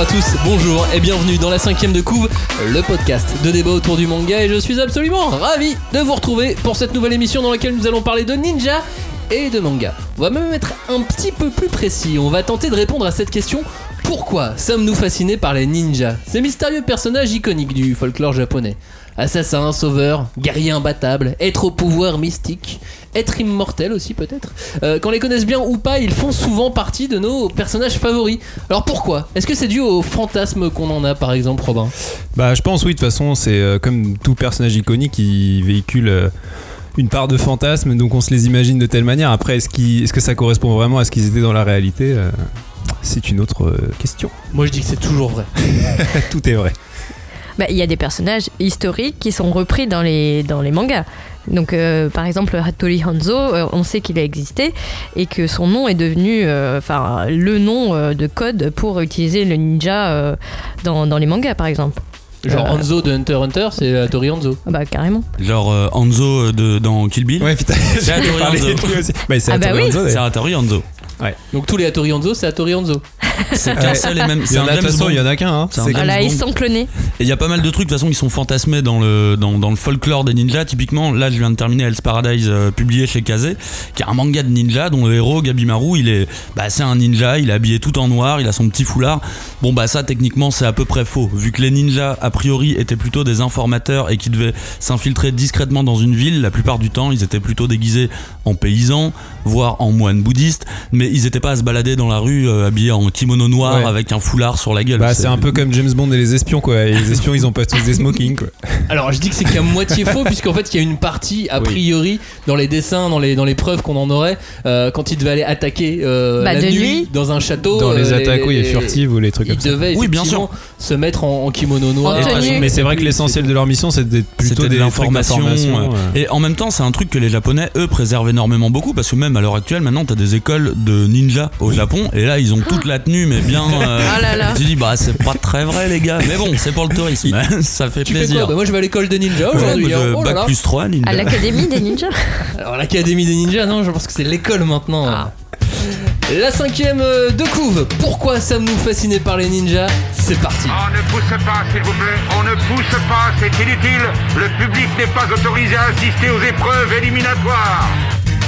à tous, bonjour et bienvenue dans la cinquième de couve, le podcast de débat autour du manga et je suis absolument ravi de vous retrouver pour cette nouvelle émission dans laquelle nous allons parler de ninja et de manga. On va même être un petit peu plus précis, on va tenter de répondre à cette question pourquoi sommes-nous fascinés par les ninjas? Ces mystérieux personnages iconiques du folklore japonais. Assassin, sauveur, guerrier imbattable, être au pouvoir mystique, être immortel aussi peut-être. Euh, Qu'on les connaisse bien ou pas, ils font souvent partie de nos personnages favoris. Alors pourquoi? Est-ce que c'est dû au fantasme qu'on en a par exemple, Robin? Bah, je pense, oui, de toute façon, c'est euh, comme tout personnage iconique, il véhicule euh, une part de fantasme, donc on se les imagine de telle manière. Après, est-ce que ça correspond vraiment à ce qu'ils étaient dans la réalité? Euh, C'est une autre question. Moi je dis que c'est toujours vrai. Tout est vrai. Bah, Il y a des personnages historiques qui sont repris dans les, dans les mangas. Donc, euh, par exemple, Hattori Hanzo, euh, on sait qu'il a existé et que son nom est devenu euh, enfin, le nom euh, de code pour utiliser le ninja euh, dans, dans les mangas, par exemple. Genre Euh, Hanzo de Hunter x Hunter, c'est euh, Tori Hanzo. Ah bah, carrément. Genre euh, Hanzo de, dans Kill Bill. Ouais, putain, C'est Hattori Hanzo. Bah, c'est Ah bah Hattori oui. Hanzo, C'est. Hattori Hanzo. Donc tous les Hattori Hanzo, c'est Hattori Hanzo. C'est qu'un seul et même. Il C'est y un en a, de toute James façon, Bond. il y en a qu'un. Hein. Voilà, ils sont clonés. Et il y a pas mal de trucs de toute façon qui sont fantasmés dans le, dans, dans le folklore des ninjas. Typiquement, là je viens de terminer Hell's Paradise euh, publié chez Kaze, qui est un manga de ninja dont le héros Gabimaru, il est, bah, c'est un ninja, il est habillé tout en noir, il a son petit foulard. Bon bah ça techniquement c'est à peu près faux, vu que les ninjas a priori étaient plutôt des informateurs et qui devaient s'infiltrer discrètement dans une ville. La plupart du temps ils étaient plutôt déguisés en paysans, voire en moines bouddhistes, mais ils étaient pas à se balader dans la rue euh, habillés en kimono noir Ouais. avec un foulard sur la gueule. Bah, c'est un peu comme James Bond et les espions, quoi. Et les espions, ils ont pas tous des smokings, quoi. Alors je dis que c'est qu'à moitié faux puisqu'en fait il y a une partie a Oui. priori dans les dessins, dans les, dans les preuves qu'on en aurait euh, quand il devait aller attaquer euh, Bah, la de nuit, nuit. dans un château. Dans les euh, attaques, oui, et les- furtives ou les trucs Ils comme ça. devaient Oui, bien effectivement se mettre en, en kimono noir. En. Mais c'est vrai que l'essentiel de leur mission, c'est d'être plutôt de des ouais. ouais. Et en même temps, c'est un truc que les Japonais, eux, préservent énormément beaucoup parce que même à l'heure actuelle, maintenant, t'as des écoles de ninja au Japon et là, ils ont toute la tenue, mais bien. euh, Ah là là. Tu dis, bah, c'est pas très vrai, les gars. Mais bon, c'est pour le tourisme. ça fait Tu fais quoi plaisir. Bah, Moi je vais à l'école de ninja Ouais, aujourd'hui. hein. Oh là bac là. plus 3, ninja. À l'Académie des ninjas Alors l'académie des ninjas, non, je pense que c'est l'école maintenant. Ah. La cinquième euh, de couve. Pourquoi sommes-nous fascinés par les ninjas C'est parti. On ne pousse pas, s'il vous plaît. On ne pousse pas, c'est inutile. Le public n'est pas autorisé à assister aux épreuves éliminatoires.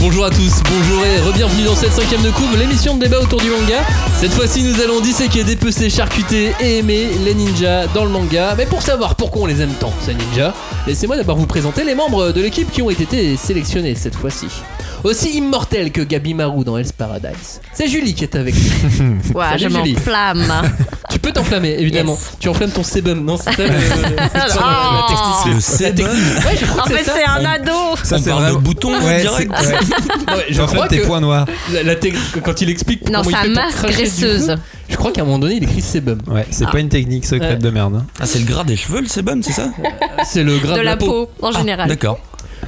Bonjour à tous, bonjour et re-bienvenue dans cette cinquième de couve, l'émission de débat autour du manga. Cette fois-ci, nous allons disséquer, dépecer, charcuter et aimer les ninjas dans le manga. Mais pour savoir pourquoi on les aime tant, ces ninjas, laissez-moi d'abord vous présenter les membres de l'équipe qui ont été sélectionnés cette fois-ci. Aussi immortel que Gabimaru dans Hell's Paradise. C'est Julie qui est avec nous. Ouah, Salut, je Julie. m'enflamme. Tu peux t'enflammer, évidemment. Yes. Tu enflammes ton sébum, non C'est ça le- le- Oh. Le sébum. Ouais, je crois En que fait, ça. c'est un ado. Ça, On c'est parle vraiment- de boutons Ouais, direct. c'est- ouais. Je J'enflamme crois tes que points noirs. la- la quand il explique Non, comment il c'est fait un pour masque cracher du graisseuse. je crois qu'à un moment donné, il écrit sébum. Ouais, c'est Ah. pas une technique secrète Ouais. de merde. hein. Ah, c'est le gras des cheveux, le sébum, c'est ça C'est le gras De la peau, en général. D'accord.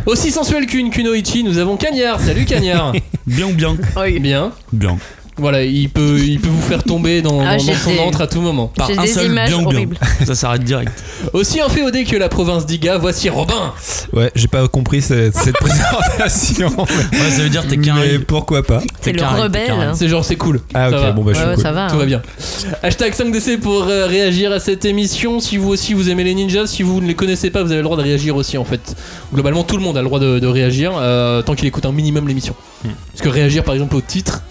Aussi sensuel qu'une Kunoichi, nous avons Cagnard. Salut Cagnard. Bien ou bien Bien. Bien. Voilà, il peut, il peut vous faire tomber dans, Ah, dans- dans j'ai son des- antre à tout moment. Par J'ai un des seul images bien ou bien. horribles. Ça s'arrête direct. Aussi inféodé que la province d'Iga, voici Robin. Ouais, j'ai pas compris cette, cette présentation. Ouais, ça veut dire que t'es mais carré. pourquoi pas C'est le carré, t'es rebelle. carré. C'est genre, c'est cool. Ah, Ça ok, va. bon, bah, je suis ouais, cool. ça va. Tout va bien. Hashtag 5DC pour euh, réagir à cette émission. Si vous aussi vous aimez les ninjas, si vous ne les connaissez pas, vous avez le droit de réagir aussi en fait. Globalement, tout le monde a le droit de, de réagir euh, tant qu'il écoute un minimum l'émission. Parce que réagir par exemple au titre,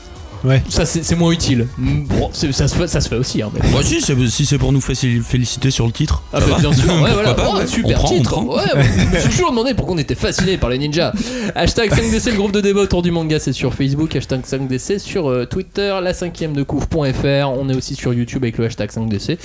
Ouais. ça c'est c'est moins utile. Mm, Bon, c'est- ça se fait, ça se fait aussi. Hein, mais- Moi si, c'est- si c'est pour nous féliciter sur le titre. Ah ça bah va. bien sûr, ouais, Pourquoi voilà. pas, Oh, ouais. super on prend, titre. on prend. Ouais, ouais, je me suis toujours demandé pourquoi on était fasciné par les ninjas. Hashtag 5DC, le groupe de débat autour du manga, c'est sur Facebook. Hashtag 5DC sur euh, Twitter, la cinquième de couvre.fr. On est aussi sur YouTube avec le hashtag 5DC.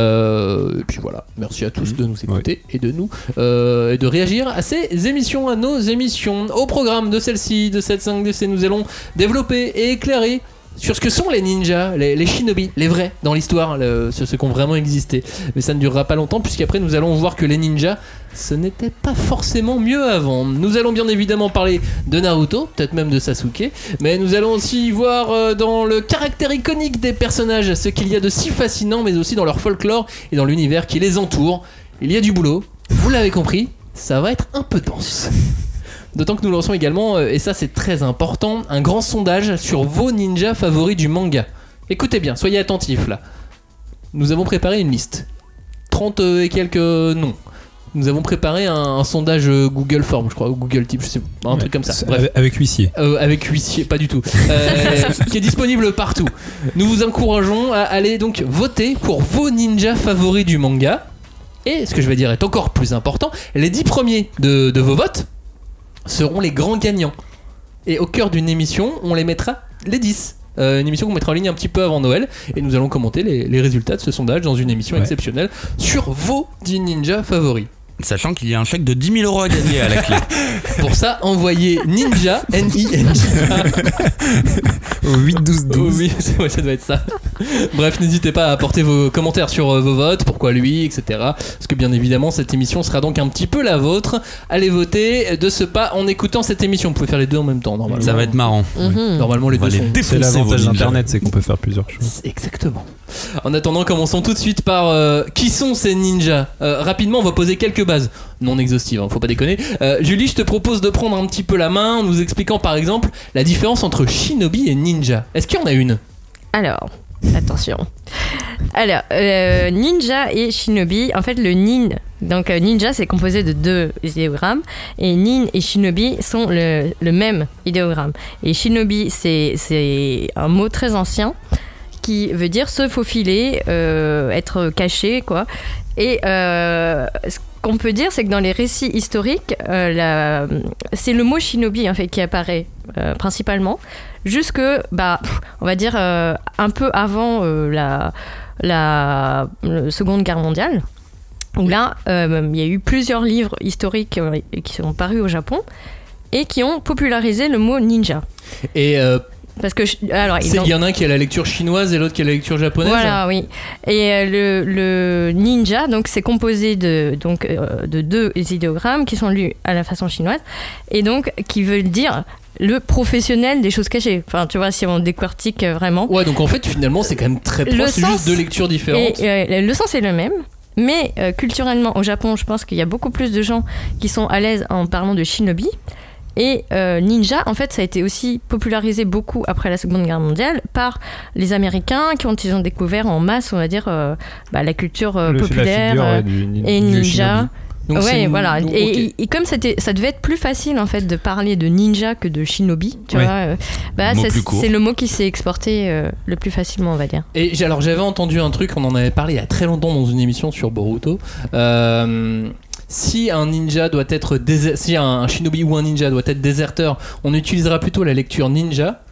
Euh, et puis voilà, merci à tous de nous écouter et de nous euh, et de réagir à ces émissions, à nos émissions. Au programme de celle-ci, de cette 5DC, nous allons développer et éclairer sur ce que sont les ninjas, les, shinobi, les vrais dans l'histoire, le- ceux, qui vraiment existé. Mais ça ne durera pas longtemps puisqu'après nous allons voir que les ninjas ce n'était pas forcément mieux avant. Nous allons bien évidemment parler de Naruto, peut-être même de Sasuke, mais nous allons aussi voir euh, dans le caractère iconique des personnages ce qu'il y a de si fascinant, mais aussi dans leur folklore et dans l'univers qui les entoure. Il y a du boulot, vous l'avez compris, ça va être un peu dense. D'autant que nous lançons également, euh, et ça c'est très important, un grand sondage sur vos ninjas favoris du manga. Écoutez bien, soyez attentifs là. Nous avons préparé une liste. 30 et quelques noms. Nous avons préparé un, un sondage euh, Google Form, je crois, ou Google Type, je sais pas, un truc comme ça. Bref. Avec, avec huissier. Euh, avec huissier, pas du tout. Euh, qui est disponible partout. Nous vous encourageons à aller donc voter pour vos ninjas favoris du manga. Et ce que je vais dire est encore plus important, les 10 premiers de, de vos votes seront les grands gagnants. Et au cœur d'une émission, on les mettra les 10. Euh, une émission qu'on mettra en ligne un petit peu avant Noël et nous allons commenter les, les résultats de ce sondage dans une émission Ouais. exceptionnelle sur vos 10 ninjas favoris. Sachant qu'il y a un chèque de 10 000 euros à gagner à la clé. Pour ça, envoyez ninja, N-I-N-J-A, Au 8 12 Oh 12. oui, ouais, ça doit être ça. Bref, n'hésitez pas à apporter vos commentaires sur euh, vos votes, pourquoi lui, etc. Parce que bien évidemment, cette émission sera donc un petit peu la vôtre. Allez voter de ce pas en écoutant cette émission. Vous pouvez faire les deux en même temps, normalement. Ça va être marrant. Mhm. Normalement, les On va deux les sont. défoncer, C'est l'avantage vos ninjas. d'internet, c'est qu'on peut faire plusieurs choses. Exactement. En attendant, commençons tout de suite par euh, qui sont ces ninjas? Euh, Rapidement, on va poser quelques non exhaustives, hein, faut pas déconner. Euh, Julie, je te propose de prendre un petit peu la main en nous expliquant par exemple la différence entre shinobi et ninja. Est-ce qu'il y en a une? Alors, attention. Alors, euh, ninja et shinobi, en fait, le nin, donc euh, ninja, c'est composé de deux idéogrammes, et nin et shinobi sont le, même idéogramme. Et shinobi, c'est un mot très ancien qui veut dire se faufiler, être caché, quoi. Et qu'on peut dire, c'est que dans les récits historiques, euh, c'est le mot shinobi qui apparaît euh, principalement, jusque, bah, on va dire euh, un peu avant la, la Seconde Guerre mondiale. Où là, il y a eu plusieurs livres historiques qui sont parus au Japon et qui ont popularisé le mot ninja. Et Parce que, je- alors, Il y en a un qui a la lecture chinoise et l'autre qui a la lecture japonaise. Voilà, oui. Et euh, le, le ninja, donc c'est composé de donc euh, de deux idéogrammes qui sont lus à la façon chinoise et donc qui veulent dire le professionnel des choses cachées. Enfin, tu vois, si on décortique euh, vraiment. Ouais, donc en fait, finalement, c'est quand même très Le proche. C'est sens- juste deux lectures différentes. Et euh, le sens est le même. Mais euh, culturellement, au Japon, je pense qu'il y a beaucoup plus de gens qui sont à l'aise en parlant de shinobi. Et euh, ninja, en fait, ça a été aussi popularisé beaucoup après la Seconde Guerre mondiale par les Américains qui ont, ils ont découvert en masse, on va dire, euh, bah, la culture euh, Le- la populaire figure, euh, ouais, du et du ninja. Donc ouais, voilà. donc, et, et comme c'était, ça devait être plus facile en fait de parler de ninja que de shinobi, tu Ouais. vois. euh, bah, c'est le mot qui s'est exporté euh, le plus facilement, on va dire. Et alors j'avais entendu un truc, on en avait parlé il y a très longtemps dans une émission sur Boruto. Euh, si un ninja doit être déser- si un shinobi ou un ninja doit être déserteur, on utilisera plutôt la lecture ninja.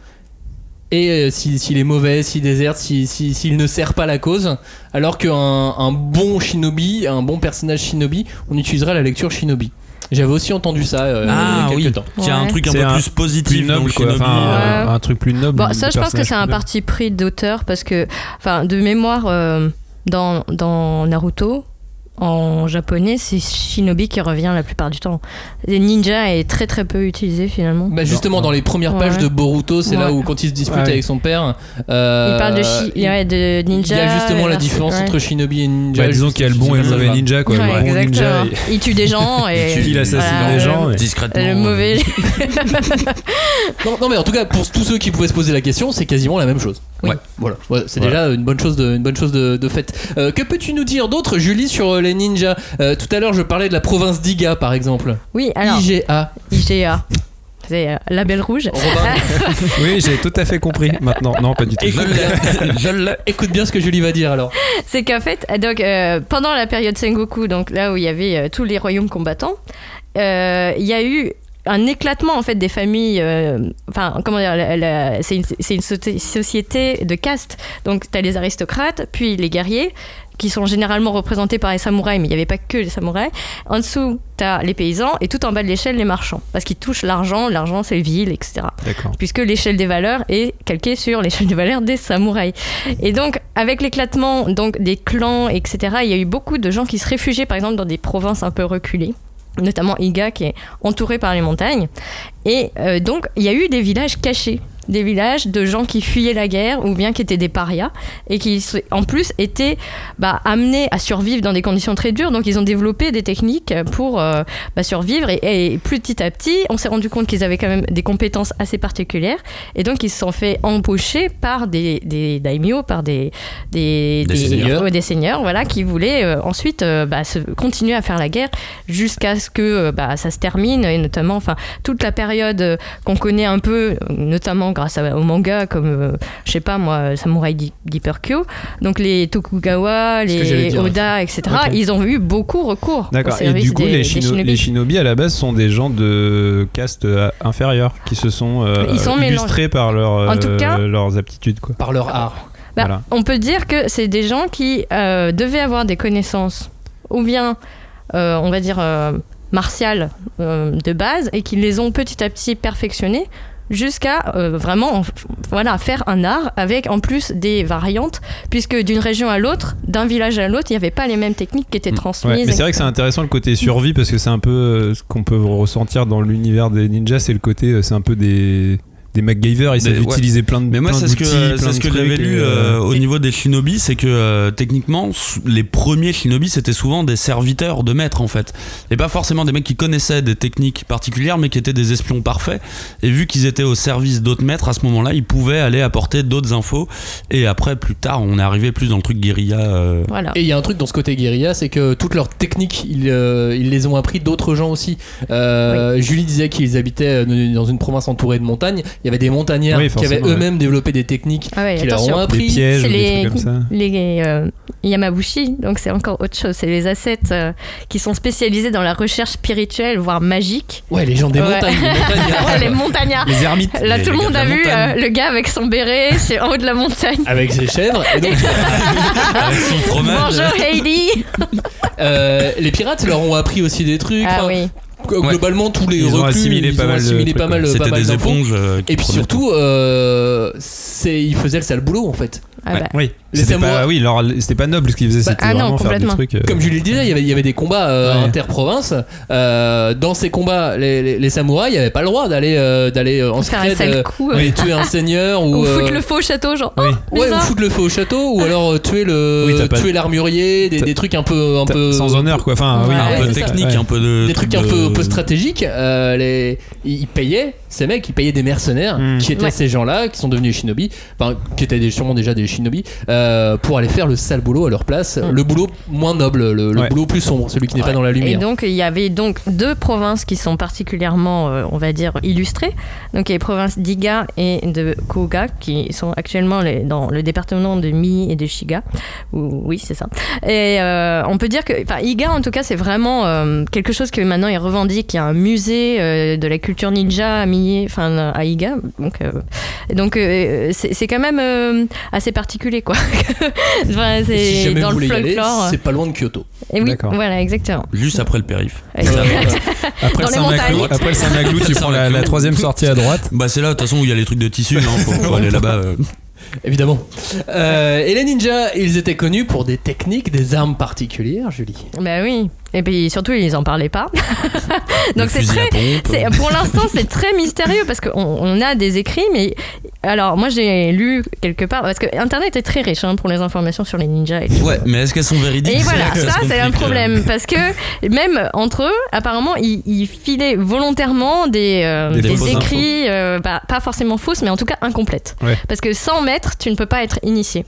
Et euh, si- s'il est mauvais, s'il déserte, si- si- s'il ne sert pas la cause, alors qu'un un bon shinobi, un bon personnage shinobi, on utilisera la lecture shinobi. J'avais aussi entendu ça euh, Ah il y a oui, quelques temps. qu'il y a un Ouais. truc un peu un plus positif Plus dans le noble, quoi. shinobi. Enfin, euh, Ouais. un truc plus noble. Bon, ça, je pense que c'est un parti pris d'auteur parce que, enfin, de mémoire, euh, dans, dans Naruto, en japonais, c'est Shinobi qui revient la plupart du temps. Et ninja est très très peu utilisé finalement. Bah justement dans les premières pages Ouais. de Boruto, c'est là où quand il se dispute Ouais, avec son père, euh, Il parle de, shi- il- ouais, de ninja. Il y a justement la différence ouais. entre Shinobi et Ninja. Bah, disons qu'il y a le bon et le mauvais va. ninja, quoi. Ouais, le bon ninja. Il tue des gens et. il, il assassine Voilà, des gens. et- Discrètement. Le mauvais. Non, non, mais en tout cas, pour tous ceux qui pouvaient se poser la question, c'est quasiment la même chose. Oui. Voilà, Ouais, c'est Voilà. déjà une bonne chose de, une bonne chose de, de faite. Euh, que peux-tu nous dire d'autre, Julie, sur euh, les ninjas Euh, Tout à l'heure, je parlais de la province d'Iga, par exemple. Oui, alors. IGA. IGA. C'est euh, label rouge. Robin, Oui, j'ai tout à fait compris maintenant. Non, pas du tout. écoute, écoute bien ce que Julie va dire alors. C'est qu'en fait, donc, euh, pendant la période Sengoku, donc là où il y avait euh, tous les royaumes combattants, euh, il y a eu un éclatement en fait des familles. euh, Enfin, comment dire C'est une, société de caste. Donc, tu as les aristocrates, puis les guerriers qui sont généralement représentés par les samouraïs, mais il n'y avait pas que les samouraïs. En dessous, tu as les paysans et tout en bas de l'échelle, les marchands. Parce qu'ils touchent l'argent, l'argent c'est les villes, etc puisque l'échelle des valeurs est calquée sur l'échelle des valeurs des samouraïs. Et donc, avec l'éclatement donc des clans, etc., il y a eu beaucoup de gens qui se réfugiaient, par exemple, dans des provinces un peu reculées notamment Iga qui est entouré par les montagnes. Et euh, donc, il y a eu des villages cachés, des villages de gens qui fuyaient la guerre ou bien qui étaient des parias et qui, en plus, étaient bah, amenés à survivre dans des conditions très dures. Donc, ils ont développé des techniques pour euh, bah, survivre. Et, et petit à petit, on s'est rendu compte qu'ils avaient quand même des compétences assez particulières. Et donc, ils se sont fait embaucher par des, des daimyo, par des, des, Des seigneurs. des seigneurs, voilà, qui voulaient euh, ensuite euh, bah, se, continuer à faire la guerre jusqu'à ce que ça se termine. Et notamment, enfin, toute la période qu'on connaît un peu, notamment grâce à- au manga, comme, euh, je sais pas moi, Samurai Di- d'Hyperkyo. Donc, les Tokugawa, les. Oda, etc. Ils ont eu beaucoup recours. D'accord. Et du coup, des- les, shino- shinobi. les shinobi à la base sont des gens de caste euh, inférieure qui se sont euh, Ils sont illustrés par leur, En tout cas- leurs aptitudes. Quoi. Par leur art. Bah, Voilà. On peut dire que c'est des gens qui euh, devaient avoir des connaissances, ou bien, euh, on va dire, euh, martiales euh, de base, et qui les ont petit à petit perfectionnées jusqu'à euh, vraiment en- voilà, faire un art avec en plus des variantes, puisque d'une région à l'autre, d'un village à l'autre, il n'y avait pas les mêmes techniques qui étaient Ouais, transmises. mais c'est vrai que c'est intéressant le côté survie parce que c'est un peu euh, ce qu'on peut ressentir dans l'univers des ninjas, c'est le côté, euh, c'est un peu des, des MacGyver, ils Des- savent ouais. utiliser plein de Mais moi, c'est ce que, ce que j'avais lu euh, euh, au niveau des shinobi, c'est que euh, techniquement, les premiers shinobi, c'était souvent des serviteurs de maîtres en fait. Et pas forcément des mecs qui connaissaient des techniques particulières, mais qui étaient des espions parfaits. Et vu qu'ils étaient au service d'autres maîtres, à ce moment-là, ils pouvaient aller apporter d'autres infos. Et après, plus tard, on est arrivé plus dans le truc guérilla. euh, Voilà. Et il y a un truc dans ce côté guérilla, c'est que toutes leurs techniques, ils, euh, ils les ont appris d'autres gens aussi. Euh, Julie disait qu'ils habitaient dans une province entourée de montagnes. Il y avait des montagnards Oui, qui avaient eux-mêmes développé des techniques Ah ouais, qui leur ont des appris. pièges, ou des les, trucs comme ça. les euh, Yamabushi, donc c'est encore autre chose. C'est les assets euh, qui sont spécialisés dans la recherche spirituelle, voire magique. Ouais, les gens des Ouais. montagnes. les montagnards. Ouais, les montagnards. Les ermites. Là, Les- tout le monde a vu montagne. euh, le gars avec son béret, c'est en haut de la montagne. Avec ses chèvres. Et donc, avec son fromage. Bonjour Heidi. euh, les pirates leur ont appris aussi des trucs. Ah Enfin, oui. Gl- Globalement, tous les Ils ont reclus, assimilé ils pas ont mal de assimilé pas mal, C'était mal des éponges. euh, Et puis surtout, euh, c'est, ils faisaient le sale boulot en fait. Ah bah. Oui, c'était pas, samouraïs- oui, alors, c'était pas noble ce qu'ils faisaient, Bah, c'était ah non, vraiment faire des trucs. euh, Comme Julie le disait, il y avait, il y avait des combats euh, Ouais. interprovinces. Euh, dans ces combats, les, les- les samouraïs n'avaient pas le droit d'aller euh, d'aller en euh, coup. aller tuer un seigneur ou, Ou euh, foutre le feu au château, genre. Oui. Oh, ouais, ou foutre le feu au château ou alors euh, tuer le Oui, tuer l'armurier, des, des trucs un peu un peu sans honneur quoi. Enfin, oui, Ouais, un peu technique, un peu de. des trucs un peu, un peu de- stratégiques. les, ils payaient ces mecs, ils payaient des mercenaires Mm. qui étaient Ouais. ces gens-là, qui sont devenus shinobi, enfin qui étaient sûrement déjà des shinobi, euh, pour aller faire le sale boulot à leur place, Mm. le boulot moins noble, le, le Ouais. boulot plus sombre, celui qui n'est pas dans la Et lumière. donc, il y avait donc deux provinces qui sont particulièrement, euh, on va dire, illustrées. Donc, il y a les provinces d'Iga et de Koga, qui sont actuellement les- dans le département de Mie et de Shiga. Ou- oui, c'est ça. Et euh, on peut dire que, enfin, Iga, en tout cas, c'est vraiment euh, quelque chose que maintenant ils revendiquent. Il y a un musée euh, de la culture ninja à Mie, enfin, à Iga. Donc, euh, donc euh, c'est c'est quand même euh, assez particulier, quoi. Enfin, c'est si jamais dans vous le voulez y aller, folklore. c'est pas loin de Kyoto. Et oui, D'accord. voilà, exactement. Juste après le périph. Après Dans le les Saint-Maclou, montagnes. après le Saint-Maclou, tu prends la, la troisième sortie à droite. Bah, c'est là, de toute façon, où il y a les trucs de tissu. Hein, faut, faut aller là-bas. euh. Évidemment. Euh, et les ninjas, ils étaient connus pour des techniques, des armes particulières, Julie? Bah oui. Et puis surtout, ils en parlaient pas. Donc c'est très. c'est- Pour l'instant, c'est très mystérieux parce qu'on on a des écrits, mais alors moi j'ai lu quelque part parce que Internet est très riche hein, pour les informations sur les ninjas. Et, tout. Ouais, mais est-ce qu'elles sont véridiques? Et voilà, ça c'est un problème parce que même entre eux, apparemment, ils, ils filaient volontairement des, euh, Des des fausses écrits, euh, bah, pas forcément fausses, mais en tout cas incomplètes. Ouais. Parce que sans maître, tu ne peux pas être initié.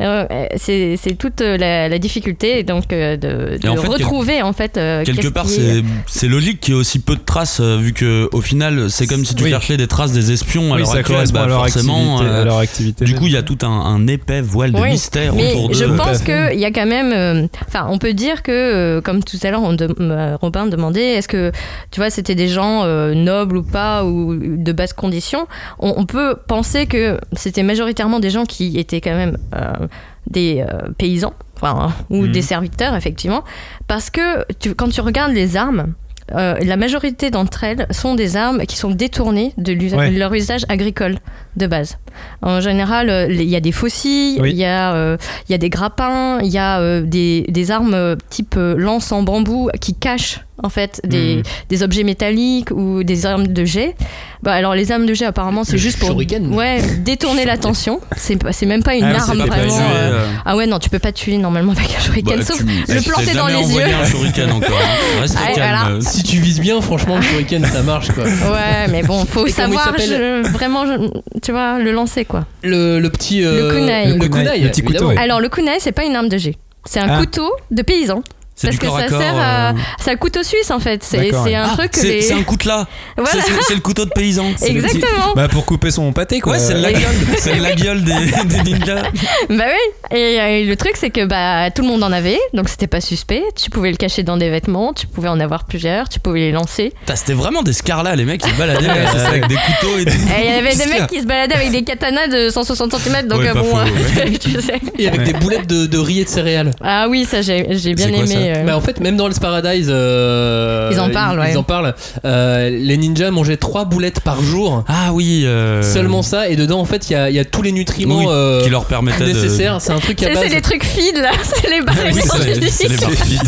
Euh, c'est c'est toute euh, la, la difficulté donc euh, de, Et en de fait, retrouver en fait euh, Quelque part, qui est- c'est c'est logique qu'il y ait aussi peu de traces, euh, vu que au final, c'est comme si tu Oui. cherchais des traces des espions à Oui, l'heure ça actuelle. bah, à leur forcément, activité. euh, à leur activité. du coup, il y a tout un, un épais voile de Oui, mystère Mais autour je d'eux. pense qu'il y a quand même. euh, Enfin, on peut dire que, euh, comme tout à l'heure, on de- euh, Robin demandait est-ce que, tu vois, c'était des gens euh, nobles ou pas, ou de basse condition on, on peut penser que c'était majoritairement des gens qui étaient quand même euh, des euh, paysans, enfin, ou Mhm. des serviteurs, effectivement. Parce que tu- quand tu regardes les armes, euh, la majorité d'entre elles sont des armes qui sont détournées de leur usage agricole de base. En général, euh, il y a des faucilles, il Oui. y, euh, y a des grappins, il y a euh, des, des armes type lance en bambou qui cachent en fait des, Mhm. des objets métalliques ou des armes de jet. Bah, alors les armes de jet apparemment c'est juste pour ouais, détourner l'attention. C'est même pas une Ah arme pas vraiment. tuer, euh, euh, Ah ouais non tu peux pas tuer normalement avec un shuriken bah, sauf tu- le planter dans les yeux. un shuriken encore. hein. Reste Ah, calme. voilà. Si tu vises bien, franchement, le shuriken, ça marche quoi. Ouais, mais bon, faut Et savoir je- vraiment, je- tu vois, le lancer quoi. Le, le petit. euh, Le kunai. Le Le kunai, kunai, le petit couteau, ouais. Alors le kunai, c'est pas une arme de jet. C'est un Ah. couteau de paysan. C'est Parce du que corps à ça corps, sert à. euh, C'est un couteau suisse en fait. C'est D'accord, c'est ouais. un Ah, truc c'est les. c'est un coutelas. Voilà. C'est- C'est c'est le couteau de paysan. Petit- Exactement. Bah pour couper son pâté quoi. Ouais, c'est la Et- gueule, c'est la gueule des, des ninjas. Bah oui. Et, euh, le truc, c'est que bah, tout le monde en avait, donc c'était pas suspect. Tu pouvais le cacher dans des vêtements, tu pouvais en avoir plusieurs, tu pouvais les lancer. C'était vraiment des scarlas, les mecs qui se baladaient Ouais, c'est euh, ça. avec des couteaux et. Et il y avait des mecs qui se baladaient avec des katanas de 160 cm, donc Ouais, euh, bon, faux, euh, tu sais. Et avec des boulettes de, de riz et de céréales. Ah oui, ça j'ai bien aimé. Euh. Mais en fait, même dans le Paradise, euh, Ils en parlent, Ils, ouais. en parlent. Euh, les ninjas mangeaient trois boulettes par jour. Ah oui. euh, Seulement ça, et dedans en fait il y a, il y a tous les nutriments oui, euh, qui leur permettaient de. nécessaires. C'est un truc à C'est base. c'est les trucs feed là, c'est les barres Oui, c'est les- c'est les barres feed.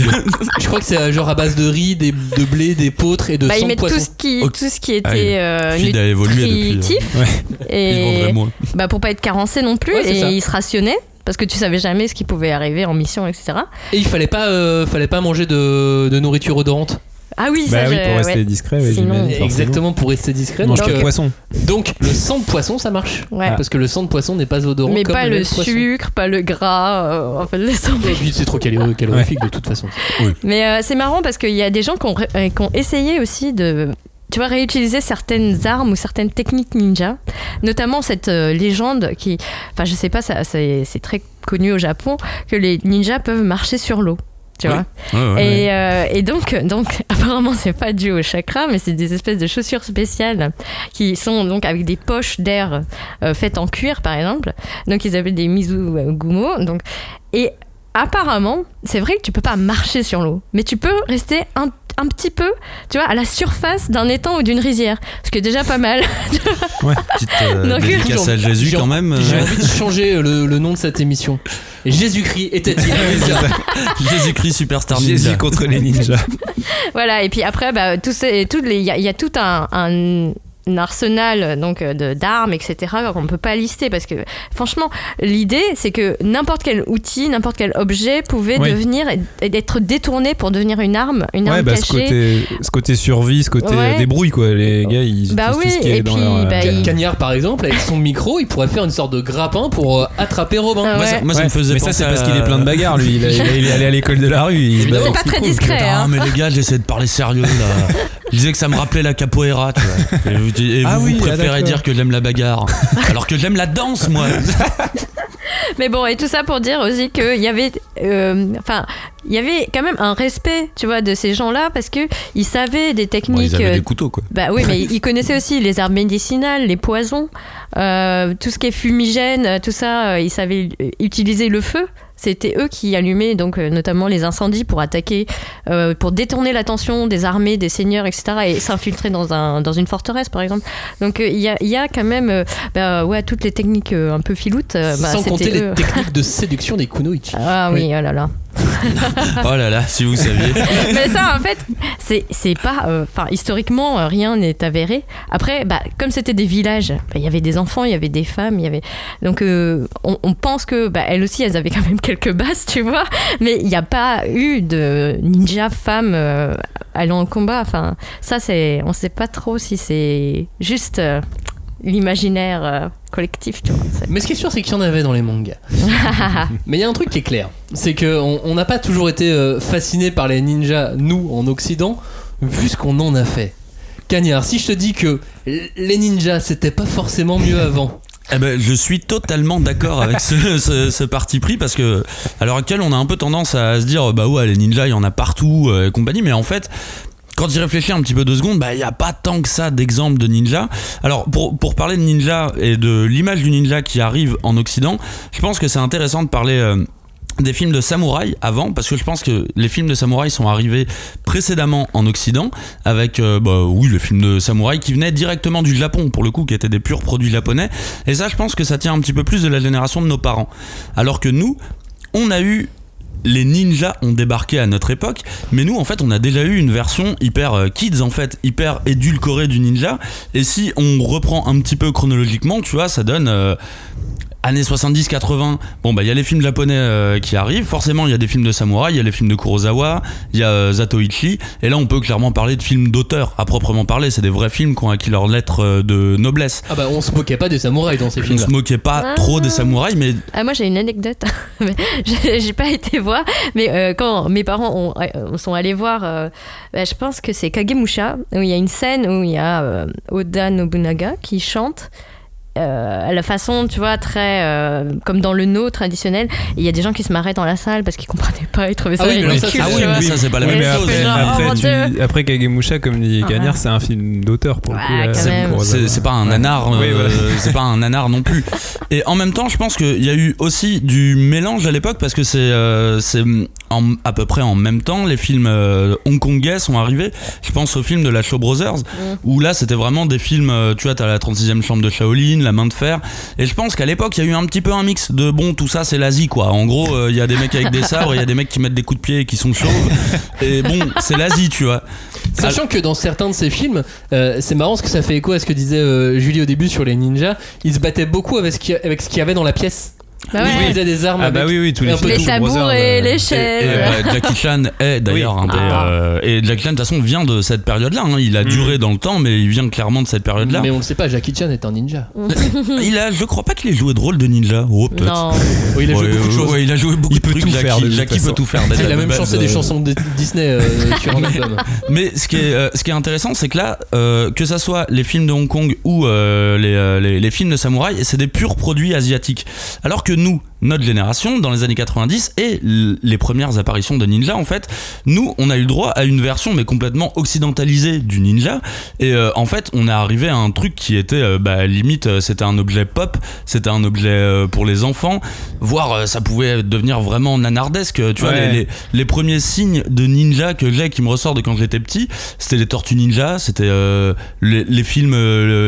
Je crois que c'est genre à base de riz, des, de blé, d'épeautres et de Bah, sang ils de mettent tout poisson. ce qui, tout ce qui Ah, était euh, Feed a évolué depuis, euh, nutritif Ouais. Ils et vendraient moins. bah, pour pas être carencé non plus Ouais, et ça. ils se rationnaient parce que tu savais jamais ce qui pouvait arriver en mission etc. Et il fallait pas, euh, fallait pas manger de, de nourriture odorante. Ah oui, Bah ça oui je- pour rester ouais. discret. ouais, Sinon-. Exactement pour rester discret. Mange Donc, euh, poisson. donc, le sang de poisson ça marche. Ouais. Parce que le sang de poisson n'est pas odorant Mais comme pas le sucre, pas le gras, euh, en fait. Et puis c'est trop calori- calorifique de toute façon. Mais euh, c'est marrant parce qu'il y a des gens qui ont, ré- euh, qui ont essayé aussi de tu vois, réutiliser certaines armes ou certaines techniques ninja, notamment cette euh, légende qui, enfin je sais pas, ça, c'est c'est très connu au Japon, que les ninjas peuvent marcher sur l'eau. Tu Oui. vois Ouais, ouais. et, euh, et donc, donc, apparemment, c'est pas dû au chakra, mais c'est des espèces de chaussures spéciales qui sont donc avec des poches d'air euh, faites en cuir, par exemple. Donc, ils appellent des mizugumo. Donc, et apparemment, c'est vrai que tu peux pas marcher sur l'eau, mais tu peux rester un, un petit peu, tu vois, à la surface d'un étang ou d'une rizière, ce qui est déjà pas mal. Petite euh, Donc, dédicace à Jésus J'ai- quand même. J'ai euh, envie de changer euh, le, le nom de cette émission. Jésus-Christ était-il un ninja Jésus-Christ Superstar Jésus Ninja. contre les ninjas. voilà. Et puis après, bah, tous ces- toutes les, il y, a- il y a tout un, un- un arsenal donc euh, de d'armes, etc. qu'on ne peut pas lister parce que franchement, l'idée c'est que n'importe quel outil, n'importe quel objet pouvait Oui. devenir et être détourné pour devenir une arme, une Ouais arme bah ce cachée. côté, ce côté survie, ce côté Ouais. euh, débrouille quoi. Les gars ils Bah tout oui, ce qui est et dans puis, leur, euh, bah, il- Cagnard par exemple, avec son micro, il pourrait faire une sorte de grappin pour attraper Robin. Ah Moi, ça, moi, ça Ouais, me faisait mais ça c'est parce qu'il est plein de bagarres lui. Il, a- il a- il est allé à l'école de la rue. il C'est pas très discret. Hein. mais les gars, j'essaie de parler sérieux là. Je disais que ça me rappelait la capoeira, tu vois. Et vous, et Ah vous, oui, vous ah, préférez dire que j'aime la bagarre. Alors que j'aime la danse, moi. Mais bon, et tout ça pour dire aussi qu'il y avait, euh, enfin, il y avait quand même un respect, tu vois, de ces gens-là parce que ils savaient des Bon, techniques. ils avaient des couteaux, quoi. Bah oui, mais ils connaissaient aussi les armes médicinales, les poisons, euh, tout ce qui est fumigène, tout ça. euh, ils savaient utiliser le feu. C'était eux qui allumaient donc notamment les incendies pour attaquer, euh, pour détourner l'attention des armées, des seigneurs, etc. et s'infiltrer dans, un, dans une forteresse, par exemple. Donc euh, il y, a, y a quand même, euh, bah, ouais, toutes les techniques un peu filoutes. bah, Sans compter les eux. techniques de séduction des kunoichi. Ah oui, oh là là. Oh là là, si vous saviez. Mais ça, en fait, c'est c'est pas. euh, Enfin, historiquement, euh, rien n'est avéré. Après, bah, comme c'était des villages, bah, il y avait des enfants, il y avait des femmes, il y avait. Donc, euh, on, on pense que, bah, elles aussi, elles avaient quand même quelques bases, tu vois. Mais il n'y a pas eu de ninja femmes euh, allant au combat. Enfin, ça, c'est. On sait pas trop si c'est juste. euh, L'imaginaire euh, collectif, tu vois. Mais ce qui est sûr, c'est qu'il y en avait dans les mangas. Mais il y a un truc qui est clair, c'est qu'on on n'a pas toujours été euh, fasciné par les ninjas, nous, en Occident, vu ce qu'on en a fait. Cagnard, si je te dis que les ninjas, c'était pas forcément mieux avant. Eh ben, je suis totalement d'accord avec ce, ce- ce parti pris parce que à l'heure actuelle, on a un peu tendance à se dire bah ouais, les ninjas, il y en a partout euh, et compagnie, mais en fait. Quand j'y réfléchis un petit peu deux secondes, bah il y a pas tant que ça d'exemples de ninja. Alors pour, pour parler de ninja et de l'image du ninja qui arrive en Occident, je pense que c'est intéressant de parler euh, des films de samouraï avant parce que je pense que les films de samouraï sont arrivés précédemment en Occident avec euh, bah oui le film de samouraï qui venait directement du Japon pour le coup qui étaient des purs produits japonais et ça je pense que ça tient un petit peu plus de la génération de nos parents alors que nous on a eu les ninjas ont débarqué à notre époque, mais nous en fait on a déjà eu une version hyper euh, kids en fait, hyper édulcorée du ninja. Et si on reprend un petit peu chronologiquement, tu vois, ça donne euh, années 70-80. Bon bah il y a les films japonais euh, qui arrivent, forcément il y a des films de samouraï, il y a les films de Kurosawa, il y a euh, Zatoichi, et là on peut clairement parler de films d'auteur à proprement parler. C'est des vrais films qui ont acquis leur lettre euh, de noblesse. Ah bah on se moquait pas des samouraïs dans ces On films-là. se moquait pas Ah. trop des samouraïs, mais Ah, moi j'ai une anecdote. J'ai j'ai pas été voir, mais euh, quand mes parents ont, euh, sont allés voir, euh, bah, je pense que c'est Kagemusha, où il y a une scène où il y a euh, Oda Nobunaga qui chante. Euh, à la façon, tu vois, très euh, comme dans le no traditionnel. Il y a des gens qui se marraient dans la salle parce qu'ils comprenaient pas, ils trouvaient ça Ah oui, ça, ridicule. c'est- ah oui, mais ça c'est pas la Ouais, même chose. après, après, genre, après, oh après Kagemusha, comme dit Ah. Cagnard, c'est un film d'auteur pour le coup. Ouais, c'est pas un nanar, Oui, euh, voilà. c'est pas un nanar non plus. Et en même temps, je pense qu'il y a eu aussi du mélange à l'époque parce que c'est euh, à peu près en même temps les films euh, hongkongais sont arrivés. Je pense au film de la Shaw Brothers où là c'était vraiment des films. tu vois, t'as la 36e chambre de Shaolin, La main de fer. Et je pense qu'à l'époque il y a eu un petit peu un mix de bon tout ça c'est l'Asie quoi. En gros, euh, il y a des mecs avec des sabres, il y a des mecs qui mettent des coups de pied et qui sont chauves. Et bon, c'est l'Asie, tu vois. Sachant que dans certains de ces films, euh, c'est marrant parce que ça fait écho à ce que disait euh, Julie au début sur les ninjas. Ils se battaient beaucoup ce avec ce qu'il y avait dans la pièce. Bah ouais. Ils utilisaient des armes. Ah bah avec- oui, oui, tous et les Les et euh, les Et, chaises. et, bah, Jackie Chan est d'ailleurs un des, Ah. euh, et Jackie Chan de toute façon vient de cette période-là. hein. Il a duré dans le temps, mais il vient clairement de cette période-là. Mais on le sait pas, Jackie Chan est un ninja. Il a, je crois pas qu'il ait joué de rôle de ninja. Oh peut-être. non. Il a joué Ouais, beaucoup de ouais, choses. ouais, il a joué beaucoup Il de peut trucs. tout Jackie, faire, de toute Jackie peut façon. tout faire. Il a de même base, chanté des euh, chansons de Disney euh, sur un album. Mais ce qui est, euh, ce qui est intéressant, c'est que là, euh, que ça soit les films de Hong Kong ou euh, les, euh, les, les films de samouraï, c'est des purs produits asiatiques. Alors que nous, notre génération, dans les années 90 et les premières apparitions de ninja, en fait, nous, on a eu le droit à une version mais complètement occidentalisée du ninja. Et euh, en fait, on est arrivé à un truc qui était, euh, bah, limite, euh, c'était un objet pop, c'était un objet euh, pour les enfants, voire ça pouvait devenir vraiment nanardesque. Tu vois, Ouais. les, les, les premiers signes de ninja que j'ai qui me ressortent de quand j'étais petit, c'était les Tortues Ninja, c'était les, les films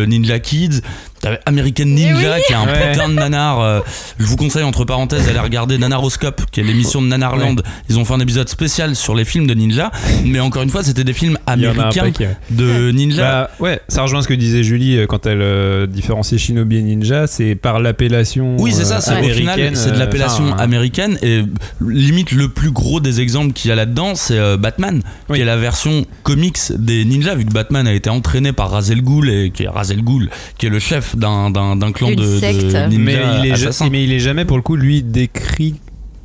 Ninja Kids. T'avais American Ninja qui est un Ouais. putain de nanar. euh, je vous conseille entre parenthèses d'aller regarder Nanaroscope, qui est l'émission de Nanarland. Ils ont fait un épisode spécial sur les films de ninja, mais encore une fois, c'était des films américains ouais. de ninja. Bah ouais, ça rejoint ce que disait Julie euh, quand elle euh, différenciait Shinobi et Ninja, c'est par l'appellation Oui, c'est ça, euh, c'est au final, c'est de l'appellation enfin, américaine et limite le plus gros des exemples qu'il y a là-dedans, c'est euh, Batman, Oui. qui est la version comics des ninjas, vu que Batman a été entraîné par Razel Ghul et qui est Razel Ghul, qui est le chef d'un clan de, de mais il est assassins. mais il est jamais pour le coup lui décrit